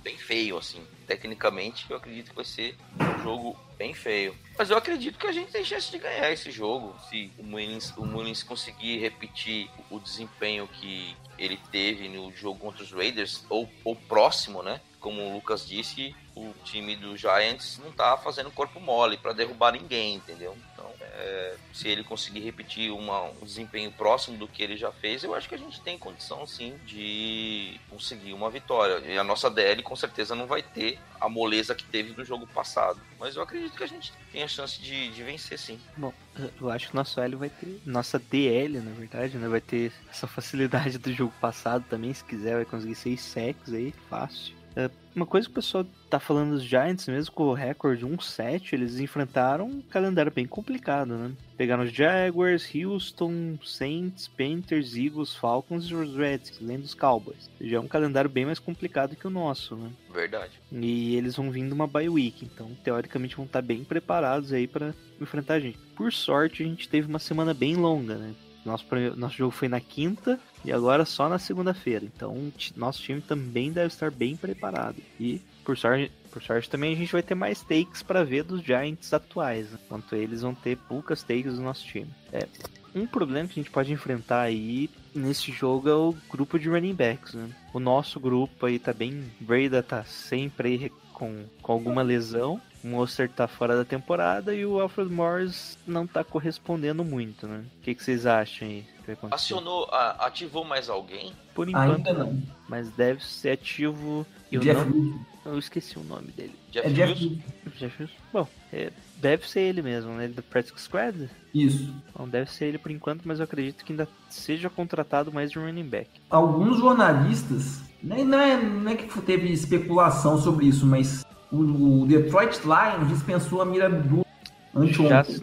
bem feio, assim. Tecnicamente, eu acredito que vai ser um jogo bem feio. Mas eu acredito que a gente tem chance de ganhar esse jogo. Se o Mullins, o Mullins conseguir repetir o desempenho que ele teve no jogo contra os Raiders, ou, ou próximo, né? Como o Lucas disse, o time do Giants não tá fazendo corpo mole para derrubar ninguém, entendeu? Então, é, se ele conseguir repetir uma- um desempenho próximo do que ele já fez, eu acho que a gente tem condição sim de conseguir uma vitória. E a nossa DL com certeza não vai ter a moleza que teve no jogo passado. Mas eu acredito que a gente tem a chance de, de vencer sim. Bom, eu acho que nosso L vai ter. Nossa DL, na verdade, né? Vai ter essa facilidade do jogo passado também. Se quiser, vai conseguir 6 sacks aí, fácil. É, uma coisa que o pessoal tá falando dos Giants, mesmo com o recorde 1-7, eles enfrentaram um calendário bem complicado, né? Pegaram os Jaguars, Houston, Saints, Panthers, Eagles, Falcons e os Redskins, além dos Cowboys. Já é um calendário bem mais complicado que o nosso, né? Verdade. E eles vão vindo uma bye week, então teoricamente vão estar bem preparados aí para enfrentar a gente. Por sorte, a gente teve uma semana bem longa, né? Nosso, nosso jogo foi na quinta e agora só na segunda-feira. Então, nosso time também deve estar bem preparado. E, por sorte, por sorte também a gente vai ter mais takes para ver dos Giants atuais, né? enquanto eles vão ter poucas takes do nosso time. É, um problema que a gente pode enfrentar aí nesse jogo é o grupo de running backs, né? O nosso grupo aí tá bem. Breda tá sempre aí com, com alguma lesão. O Monster tá fora da temporada e o Alfred Morris não tá correspondendo muito, né? O que, que vocês acham aí? Acionou, a- ativou mais alguém? Por enquanto, Ainda não. mas deve ser ativo. Eu Jeff não. Eu esqueci o nome dele. Jeff É Jeff Wilson? Jeff Wilson? Bom, é, deve ser ele mesmo, né? Ele do Practice Squad? Isso. Não deve ser ele por enquanto, mas eu acredito que ainda seja contratado mais de um running back. alguns jornalistas, nem- não é, não é que teve especulação sobre isso, mas o, Detroit Lions dispensou a mira do anteontem.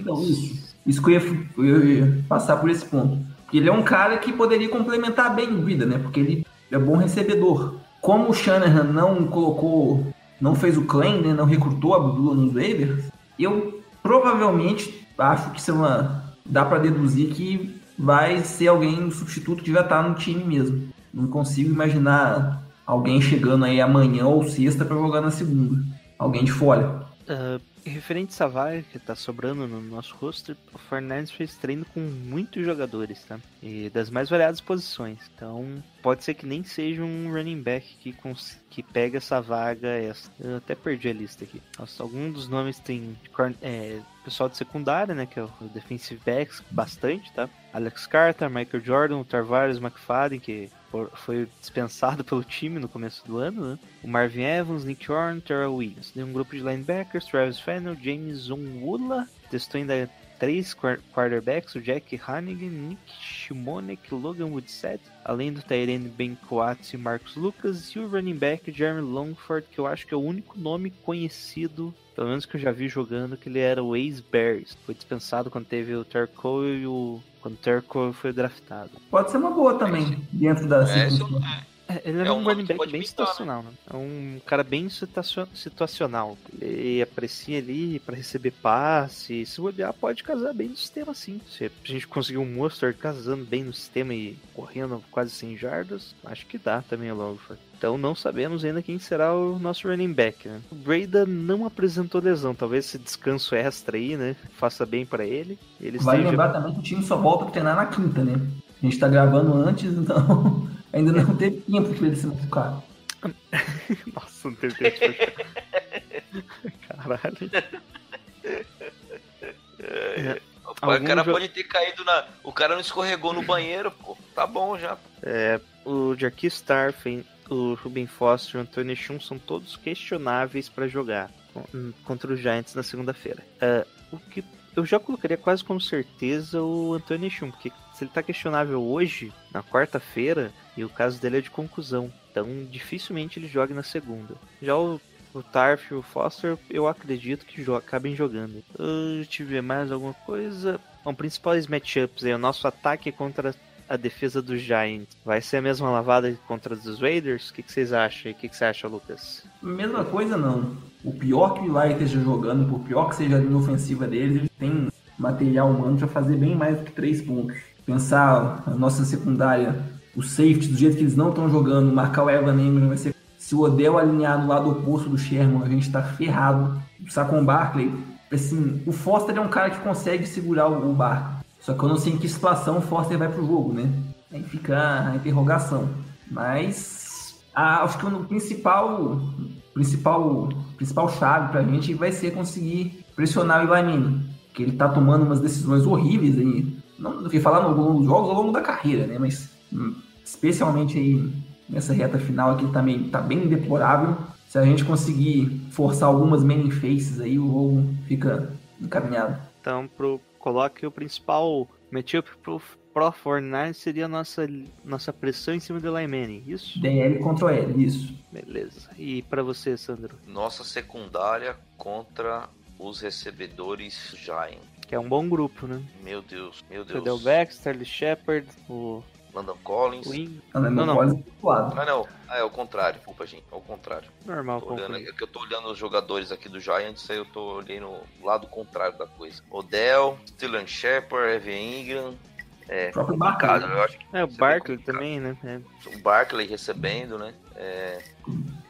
Então, isso. Isso que eu ia, eu ia passar por esse ponto. Porque ele é um cara que poderia complementar bem o Brida, né? Porque ele é bom recebedor. Como o Shanahan não colocou, não fez o claim, né? Não recrutou a Abdullah nos waivers, eu provavelmente acho que isso é uma, dá para deduzir que vai ser alguém substituto que já tá no time mesmo. Não consigo imaginar alguém chegando aí amanhã ou sexta pra jogar na segunda. Alguém de fora. Ah, referente a Savai, que tá sobrando no nosso roster, o Fernandes fez treino com muitos jogadores, tá? E das mais variadas posições. Então, pode ser que nem seja um running back que, cons- que pega essa vaga. Essa. Eu até perdi a lista aqui. Nossa, alguns dos nomes tem é, pessoal de secundária, né? Que é o defensive backs, bastante, tá? Alex Carter, Michael Jordan, Tarvares McFadden, que foi dispensado pelo time no começo do ano, né? O Marvin Evans, Nick Horn, Terrell Williams. Tem um grupo de linebackers, Travis Fennel, James Onwula, testou ainda três quar- quarterbacks, o Jack Hannigan, Nick Shimonek, Logan Woodsett, além do Tyrene Ben Coates e Marcos Lucas, e o running back Jeremy Longford, que eu acho que é o único nome conhecido, pelo menos que eu já vi jogando, que ele era o ex-Bears. Foi dispensado quando teve o Terco e o... quando o Terco foi draftado. Pode ser uma boa também, dentro da É, esse circunstância. É, Ele é, É um um running back bem pintar, né? situacional, né? É um cara bem situacio- situacional. Ele aprecia ali pra receber passe. Se bobear, pode casar bem no sistema, sim. Se a gente conseguir um monster casando bem no sistema e correndo quase 100 jardas, acho que dá também o Longford. Então não sabemos ainda quem será o nosso running back, né? O Breda não apresentou lesão. Talvez esse descanso extra aí, né? Faça bem pra ele. Ele Vale esteja... lembrar também que o time só volta a treinar na quinta, né? A gente tá gravando antes, então ainda não teve tempo pra ele se machucar. Nossa, não teve tempo de Caralho. É, O cara jo- pode ter caído na. O cara não escorregou no banheiro, pô. Tá bom já. É, o Jarquis Starfen, o Ruben Foster e o Anthony Chum são todos questionáveis para jogar con- contra os Giants na segunda-feira. É, o que eu já colocaria quase com certeza o Anthony Chum, porque se ele tá questionável hoje, na quarta-feira, e o caso dele é de conclusão, então dificilmente ele joga na segunda. Já o o Tarf e o Foster, eu acredito que jo acabem jogando. Uh, deixa eu ver mais alguma coisa. Bom, principais matchups aí, o nosso ataque contra a defesa dos Giants. Vai ser a mesma lavada contra os Raiders? O que, que vocês acham? O que, que você acha, Lucas? Mesma coisa não. O pior que o Eli esteja jogando, por pior que seja a linha ofensiva deles, eles têm material humano para fazer bem mais do que três pontos. Pensar a nossa secundária, o safety, do jeito que eles não estão jogando, marcar o Evan Ingram vai ser. Se o Odell alinhar no lado oposto do Sherman, a gente tá ferrado. O Saquon Barkley, assim, o Foster é um cara que consegue segurar o, o Barkley. Só que eu não sei em que situação o Foster vai pro jogo, né? Aí fica a interrogação. Mas ah, acho que o principal, principal, principal chave pra gente vai ser conseguir pressionar o Eli Manning, que ele tá tomando umas decisões horríveis aí. Não que falar no dos jogos ao longo da carreira, né? Mas hum, especialmente aí nessa reta final aqui também tá bem deplorável. Se a gente conseguir forçar algumas main faces aí, o jogo fica encaminhado. Então, pro, coloque o principal matchup pro Pro 49 seria a nossa, nossa pressão em cima do Manning, isso? DL contra L, isso. Beleza. E pra você, Sandro? Nossa secundária contra os recebedores Giant. Que é um bom grupo, né? Meu Deus, meu Deus. Baxter, Lee Shepard, o Landon Collins. Wing. Não, não, Não, não. Collins é. Ah, não. Ah, é o contrário. Desculpa, gente. É o contrário. Normal, Tô olhando, é que eu tô olhando os jogadores aqui do Giants, aí eu tô olhando o lado contrário da coisa. Odell, Stylan Shepard, Evan Ingram. É, O próprio complicado. Barkley. Eu acho que É, o é complicado. também, né? É. o Barkley recebendo, né? É,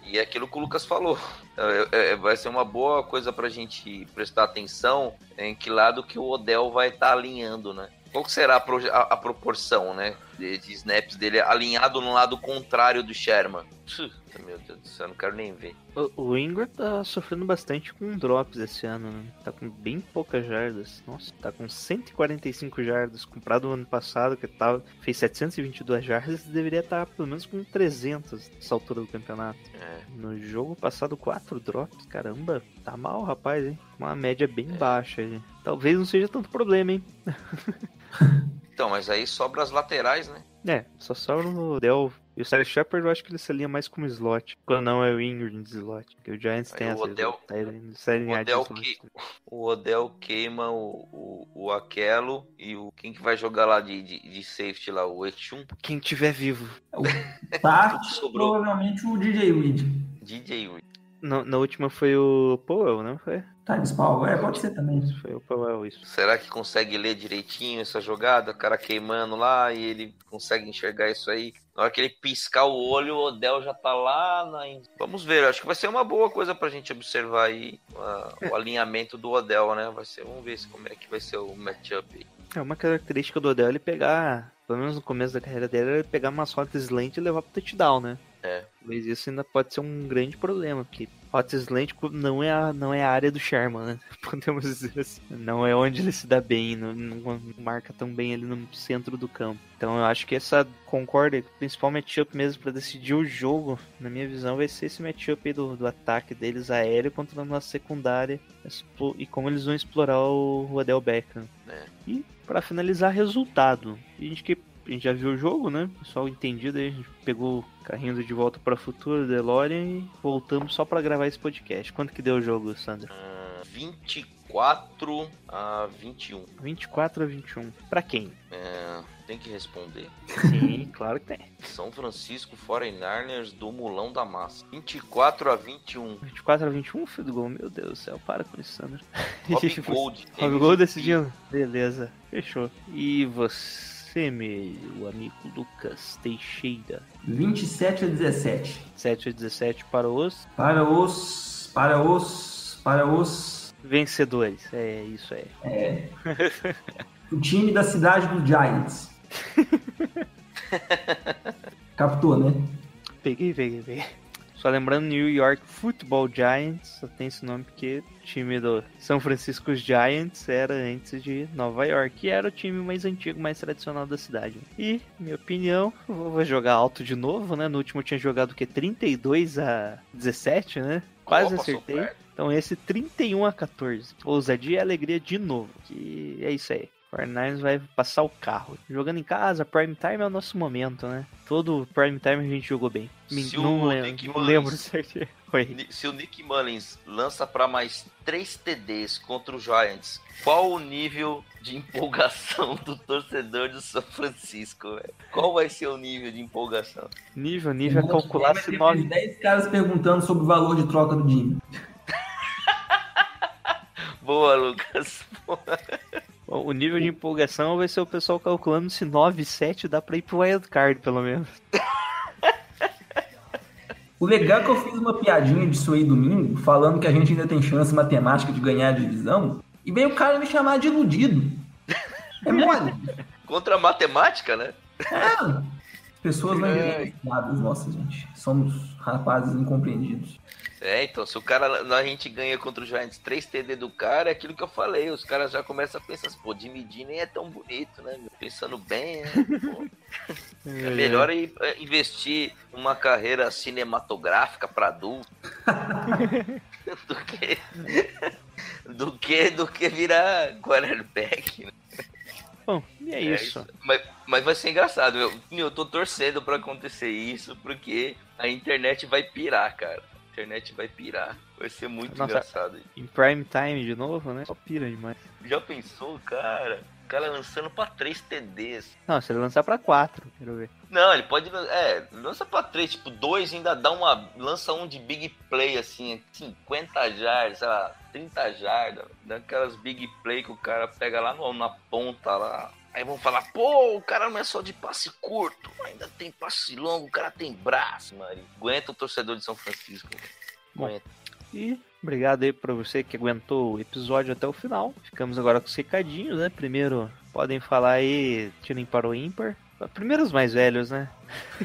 e é aquilo que o Lucas falou. É, é, vai ser uma boa coisa pra gente prestar atenção em que lado que o Odell vai estar alinhando, né? Qual que será a, proje- a- a proporção, né? De, de snaps dele alinhado no lado contrário do Sherman? Puta, meu Deus do céu, não quero nem ver. O, o Ingram tá sofrendo bastante com drops esse ano, né? Tá com bem poucas jardas. Nossa, tá com 145 jardas. Comprado no ano passado, que tava, fez 722 jardas, deveria estar pelo menos com 300 nessa altura do campeonato. É. No jogo passado, 4 drops. Caramba, tá mal, rapaz, hein? Uma média bem baixa aí. Talvez não seja tanto problema, hein? Então, mas aí sobra as laterais, né? É, só sobra o Dell. E o Sally Shepard eu acho que ele se alinha mais como slot. Quando não é o Ingram de slot. Porque o Giants Aí tem o essa Odell- tá ele se alinhar de Odell que- O Odell queima o, o, o Aquelo e o. Quem que vai jogar lá de, de, de safety lá? O Echum? Quem tiver vivo. Tá, Sobrou. provavelmente o DJ Reed. DJ Reed. Na, na última foi o Powell, não foi? Thales Paulo, é, pode ser também. Foi o Powell, isso. Será que consegue ler direitinho essa jogada? O cara queimando lá e ele consegue enxergar isso aí. Na hora que ele piscar o olho, o Odell já tá lá. Na... Vamos ver, acho que vai ser uma boa coisa pra gente observar aí ah, o alinhamento do Odell, né? Vai ser, vamos ver se- como é que vai ser o matchup aí. É uma característica do Odell ele pegar, pelo menos no começo da carreira dele, ele pegar umas rotas slant e levar pro touchdown, né? É. Mas isso ainda pode ser um grande problema, porque rota slant não é a, não é a área do Sherman, né? Podemos dizer assim. Não é onde ele se dá bem, não, não marca tão bem ali no centro do campo. Então eu acho que essa concorda, o principal matchup mesmo pra decidir o jogo, na minha visão, vai ser esse matchup aí do, do ataque deles aéreo contra a nossa secundária e como eles vão explorar o, o Odell Beckham. É. E pra finalizar, resultado. A gente que a gente já viu o jogo, né? Pessoal entendido aí, a gente pegou o carrinho de volta para futuro, DeLorean e voltamos só pra gravar esse podcast. Quanto que deu o jogo, Sandra? Ah, 24 a 21. 24 a 21. Pra quem? É, tem que responder. Sim, claro que tem. São Francisco 49ers do Mulão da Massa. 24 a 21. 24 a 21, filho do gol. Meu Deus do céu, para com isso, Sandra. Rob Gold. Rob Gol decidindo? Beleza, fechou. E você, meu amigo Lucas Teixeira? 27 a 17. 7 a 17 para os Para os. Para os. Para os. vencedores. É isso aí. É, o time da cidade do Giants. Captou, né? Peguei, peguei, peguei. Só lembrando, New York Football Giants, só tem esse nome porque o time do São Francisco Giants era antes de Nova York, que era o time mais antigo, mais tradicional da cidade. E, minha opinião, vou jogar alto de novo, né? No último eu tinha jogado o quê? 32 a 17, né? Quase passou acertei. Então esse 31 a 14. Ousadia e alegria de novo. Que é isso aí. O 49ers vai passar o carro. Jogando em casa, prime time é o nosso momento, né? Todo prime time a gente jogou bem. Se o não lembro, Nick não Mullins- lembro Se o Nick Mullins lança para mais 3 TDs contra o Giants, qual o nível de empolgação do torcedor do São Francisco? velho? Qual vai ser o nível de empolgação? Nível, nível é calcular se 9. 10 caras perguntando sobre o valor de troca do Jimmy. Boa, Lucas. O nível de empolgação vai ser o pessoal calculando se 9 e 7 dá pra ir pro wildcard, pelo menos. O legal é que eu fiz uma piadinha disso aí domingo, falando que a gente ainda tem chance matemática de ganhar a divisão, e veio o cara me chamar de iludido. É mole. Contra a matemática, né? É. Pessoas não É. entendem piadas nossas, gente. Somos rapazes incompreendidos. É, então, se o cara, a gente ganha contra o Giants 3 TD do cara, é aquilo que eu falei, os caras já começam a pensar assim, pô, Jimmy G nem é tão bonito, né? meu? Pensando bem, né? É melhor ir, é, investir uma carreira cinematográfica para adulto do que do que do que virar quarterback. né? Bom, e é, isso. Mas, mas vai ser engraçado. Eu, eu tô torcendo pra acontecer isso, porque a internet vai pirar, cara. A internet vai pirar. Vai ser muito Nossa. engraçado. Em prime time de novo, né? Só pira demais. Já pensou, cara? O cara lançando pra 3 TDs. Não, se ele lançar pra 4, quero ver. Não, ele pode. É, lança pra 3, tipo, 2 ainda dá uma. Lança um de big play, assim, 50 jardas, sei lá, 30 jardas. Daquelas big play que o cara pega lá no- na ponta lá. Aí vão falar, pô, o cara não é só de passe curto, ainda tem passe longo, o cara tem braço, mano. Aguenta o torcedor de São Francisco. Bom. Aguenta. E obrigado aí pra você que aguentou o episódio até o final. Ficamos agora com os recadinhos, né? Primeiro, podem falar aí, tirem para o ímpar. Primeiro os mais velhos, né?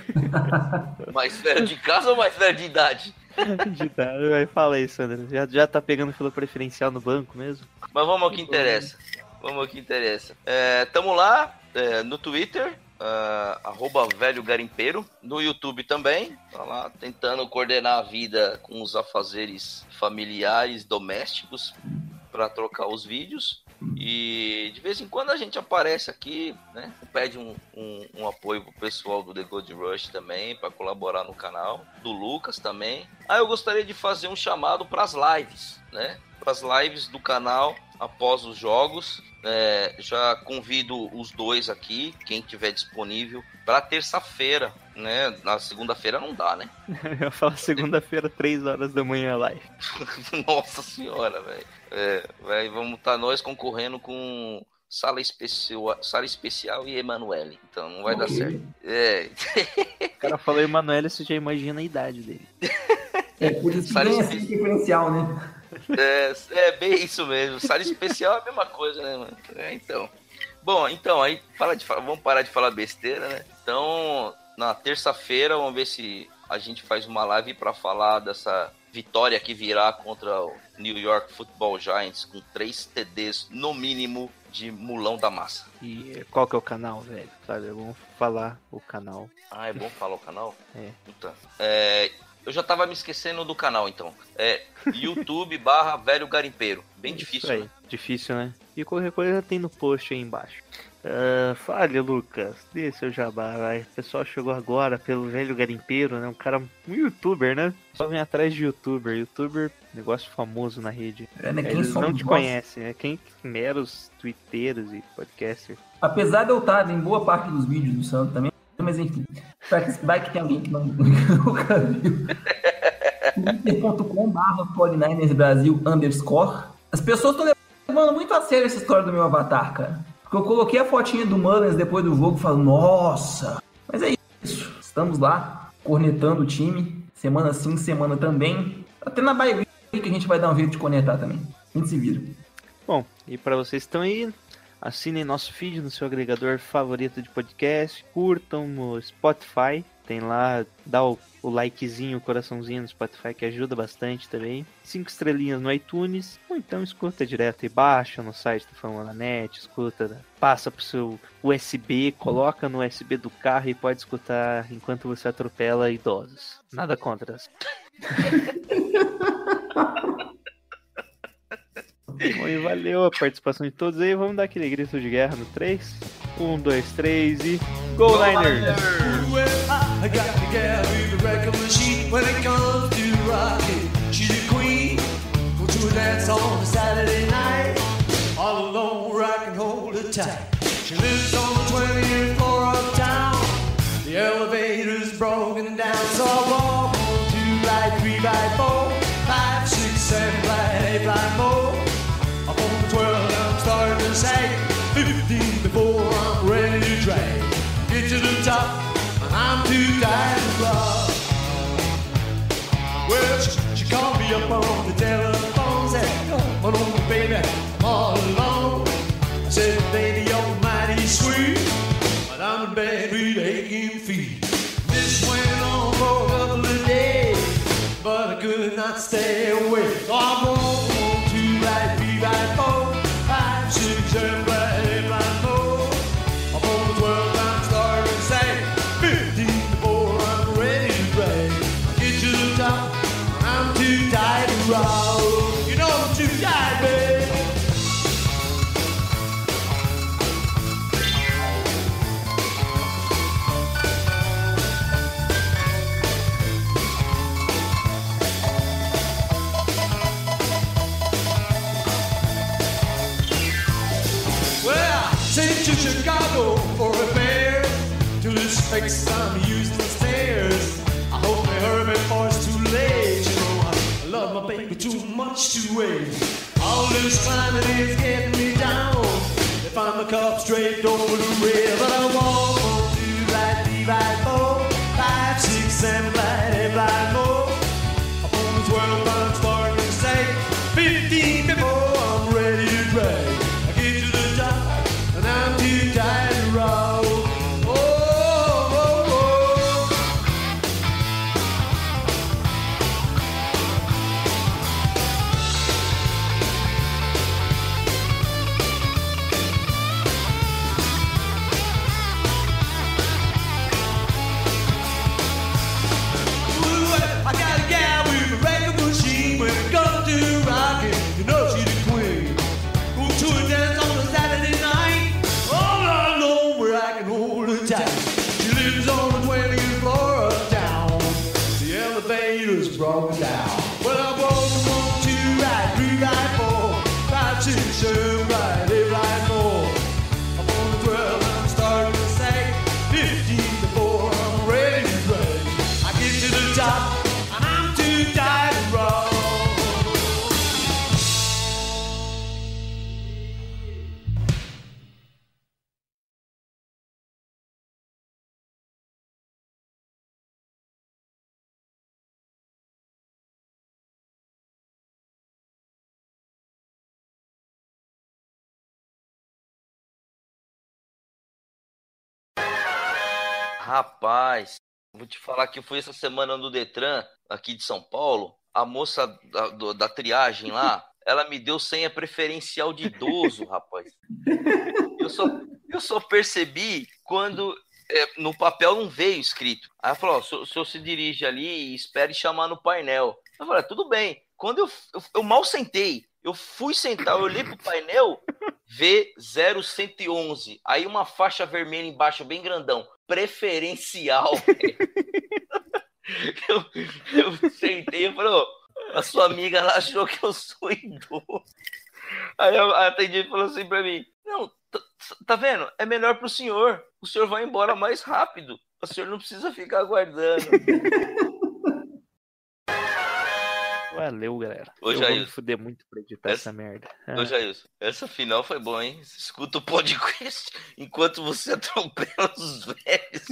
Mais velho de casa ou mais velho de idade? De dar- Vai, Fala aí, Sandra. Já, já tá pegando fila preferencial no banco mesmo? Mas vamos ao que interessa. Vamos ao que interessa. É, tamo lá é, no Twitter, ah, arroba velho garimpeiro. No YouTube também. Tá lá tentando coordenar a vida com os afazeres familiares, domésticos, para trocar os vídeos. E de vez em quando a gente aparece aqui, né? Pede um, um, um apoio pro pessoal do The Gold Rush também, para colaborar no canal. Do Lucas também. Ah, eu gostaria de fazer um chamado para as lives, né? Para as lives do canal após os jogos. É, já convido os dois aqui, quem tiver disponível, para terça-feira, né? Na segunda-feira não dá, né? Eu ia falar segunda-feira, 3 horas da manhã live. Nossa senhora, velho. É, vamos estar nós concorrendo com Sala Especial, Sala Especial e Emanuele. Então não vai dar Ok. certo. É. O cara falou Emanuele, você já imagina a idade dele. É por isso que esse diferencial, né? É, é bem isso mesmo. Sala especial é a mesma coisa, né, mano? É, então. Bom, então, aí para de vamos parar de falar besteira, né? Então, na terça-feira, vamos ver se a gente faz uma live para falar dessa vitória que virá contra o New York Football Giants com três TDs no mínimo de mulão da massa. E qual que é o canal, velho? Sabe, vamos falar o canal. Ah, é bom falar o canal? É. Então, é, eu já tava me esquecendo do canal, então. É YouTube barra velho garimpeiro. Bem Isso difícil, aí. né? Difícil, né? E qualquer coisa tem no post aí embaixo. Ah, fale, Lucas. Dê seu jabá, vai. O pessoal chegou agora pelo velho garimpeiro, né? Um cara, um youtuber, né? Só vem atrás de youtuber. Youtuber, negócio famoso na rede. É, né? Quem Eles não te conhecem, né? Quem meros twitteiros e podcasters. Apesar de eu estar em boa parte dos vídeos do Santo também, mas enfim, vai que, tem alguém que não, nunca viu. twitter.com barra 49ers Brasil underscore. As pessoas estão levando muito a sério essa história do meu avatar, cara. Porque eu coloquei a fotinha do Mullins depois do jogo e falo, nossa! Mas é isso. Estamos lá, cornetando o time, semana sim, semana também. Até na week que a gente vai dar um jeito de conectar também. A gente se vira. Bom, e para vocês que estão aí, assinem nosso feed no seu agregador favorito de podcast, curtam no Spotify, tem lá, dá o, o likezinho, o coraçãozinho no Spotify que ajuda bastante também. Cinco estrelinhas no iTunes, ou então escuta direto e baixa no site do Fama Net, escuta, passa pro seu USB, coloca no USB do carro e pode escutar enquanto você atropela idosos. Nada contra. Bom, e valeu a participação de todos aí. Vamos dar aquele grito de guerra no 3. 1, 2, 3 e. Go, Niners! Well, I up on the telephone, said, Come on, baby, I'm all alone. I said, baby, you're mighty sweet, but I'm in bed with aching feet. This went on for a couple of days, but I could not stay much. All this climbing is getting me down. If I'm a cop straight over the rail, Rapaz, vou te falar que eu fui essa semana no Detran, aqui de São Paulo. A moça da, do- da triagem lá, ela me deu senha preferencial de idoso, rapaz. Eu só, eu só percebi quando é, no papel não veio escrito. Aí ela falou: ó, o senhor- se dirige ali e espere chamar no painel. Eu falei: "Ah, tudo bem. Quando eu, eu, eu mal sentei, eu fui sentar, eu olhei pro painel, V0111. Aí uma faixa vermelha embaixo, bem grandão. Preferencial. eu, eu sentei e falei, "Ô, a sua amiga achou que eu sou idoso. Aí a atendente falou assim pra mim: Não, tá vendo? É melhor pro senhor. O senhor vai embora mais rápido. O senhor não precisa ficar aguardando. Valeu, galera. Ô, eu vou Jair. me fuder muito pra editar Essa- essa merda. Ô, Jailson, essa final foi boa, hein? Escuta o podcast enquanto você atropela os velhos.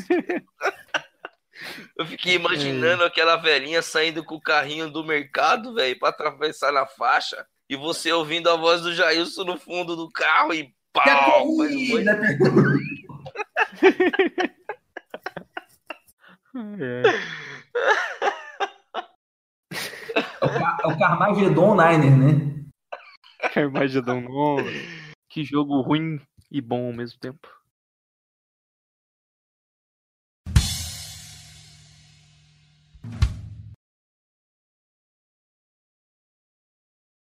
Eu fiquei imaginando aquela velhinha saindo com o carrinho do mercado, velho, pra atravessar na faixa. E você ouvindo a voz do Jailson no fundo do carro e pau! É corrida, É. É o, é o Carmageddon Niner, né? Carmageddon. Que jogo ruim e bom ao mesmo tempo.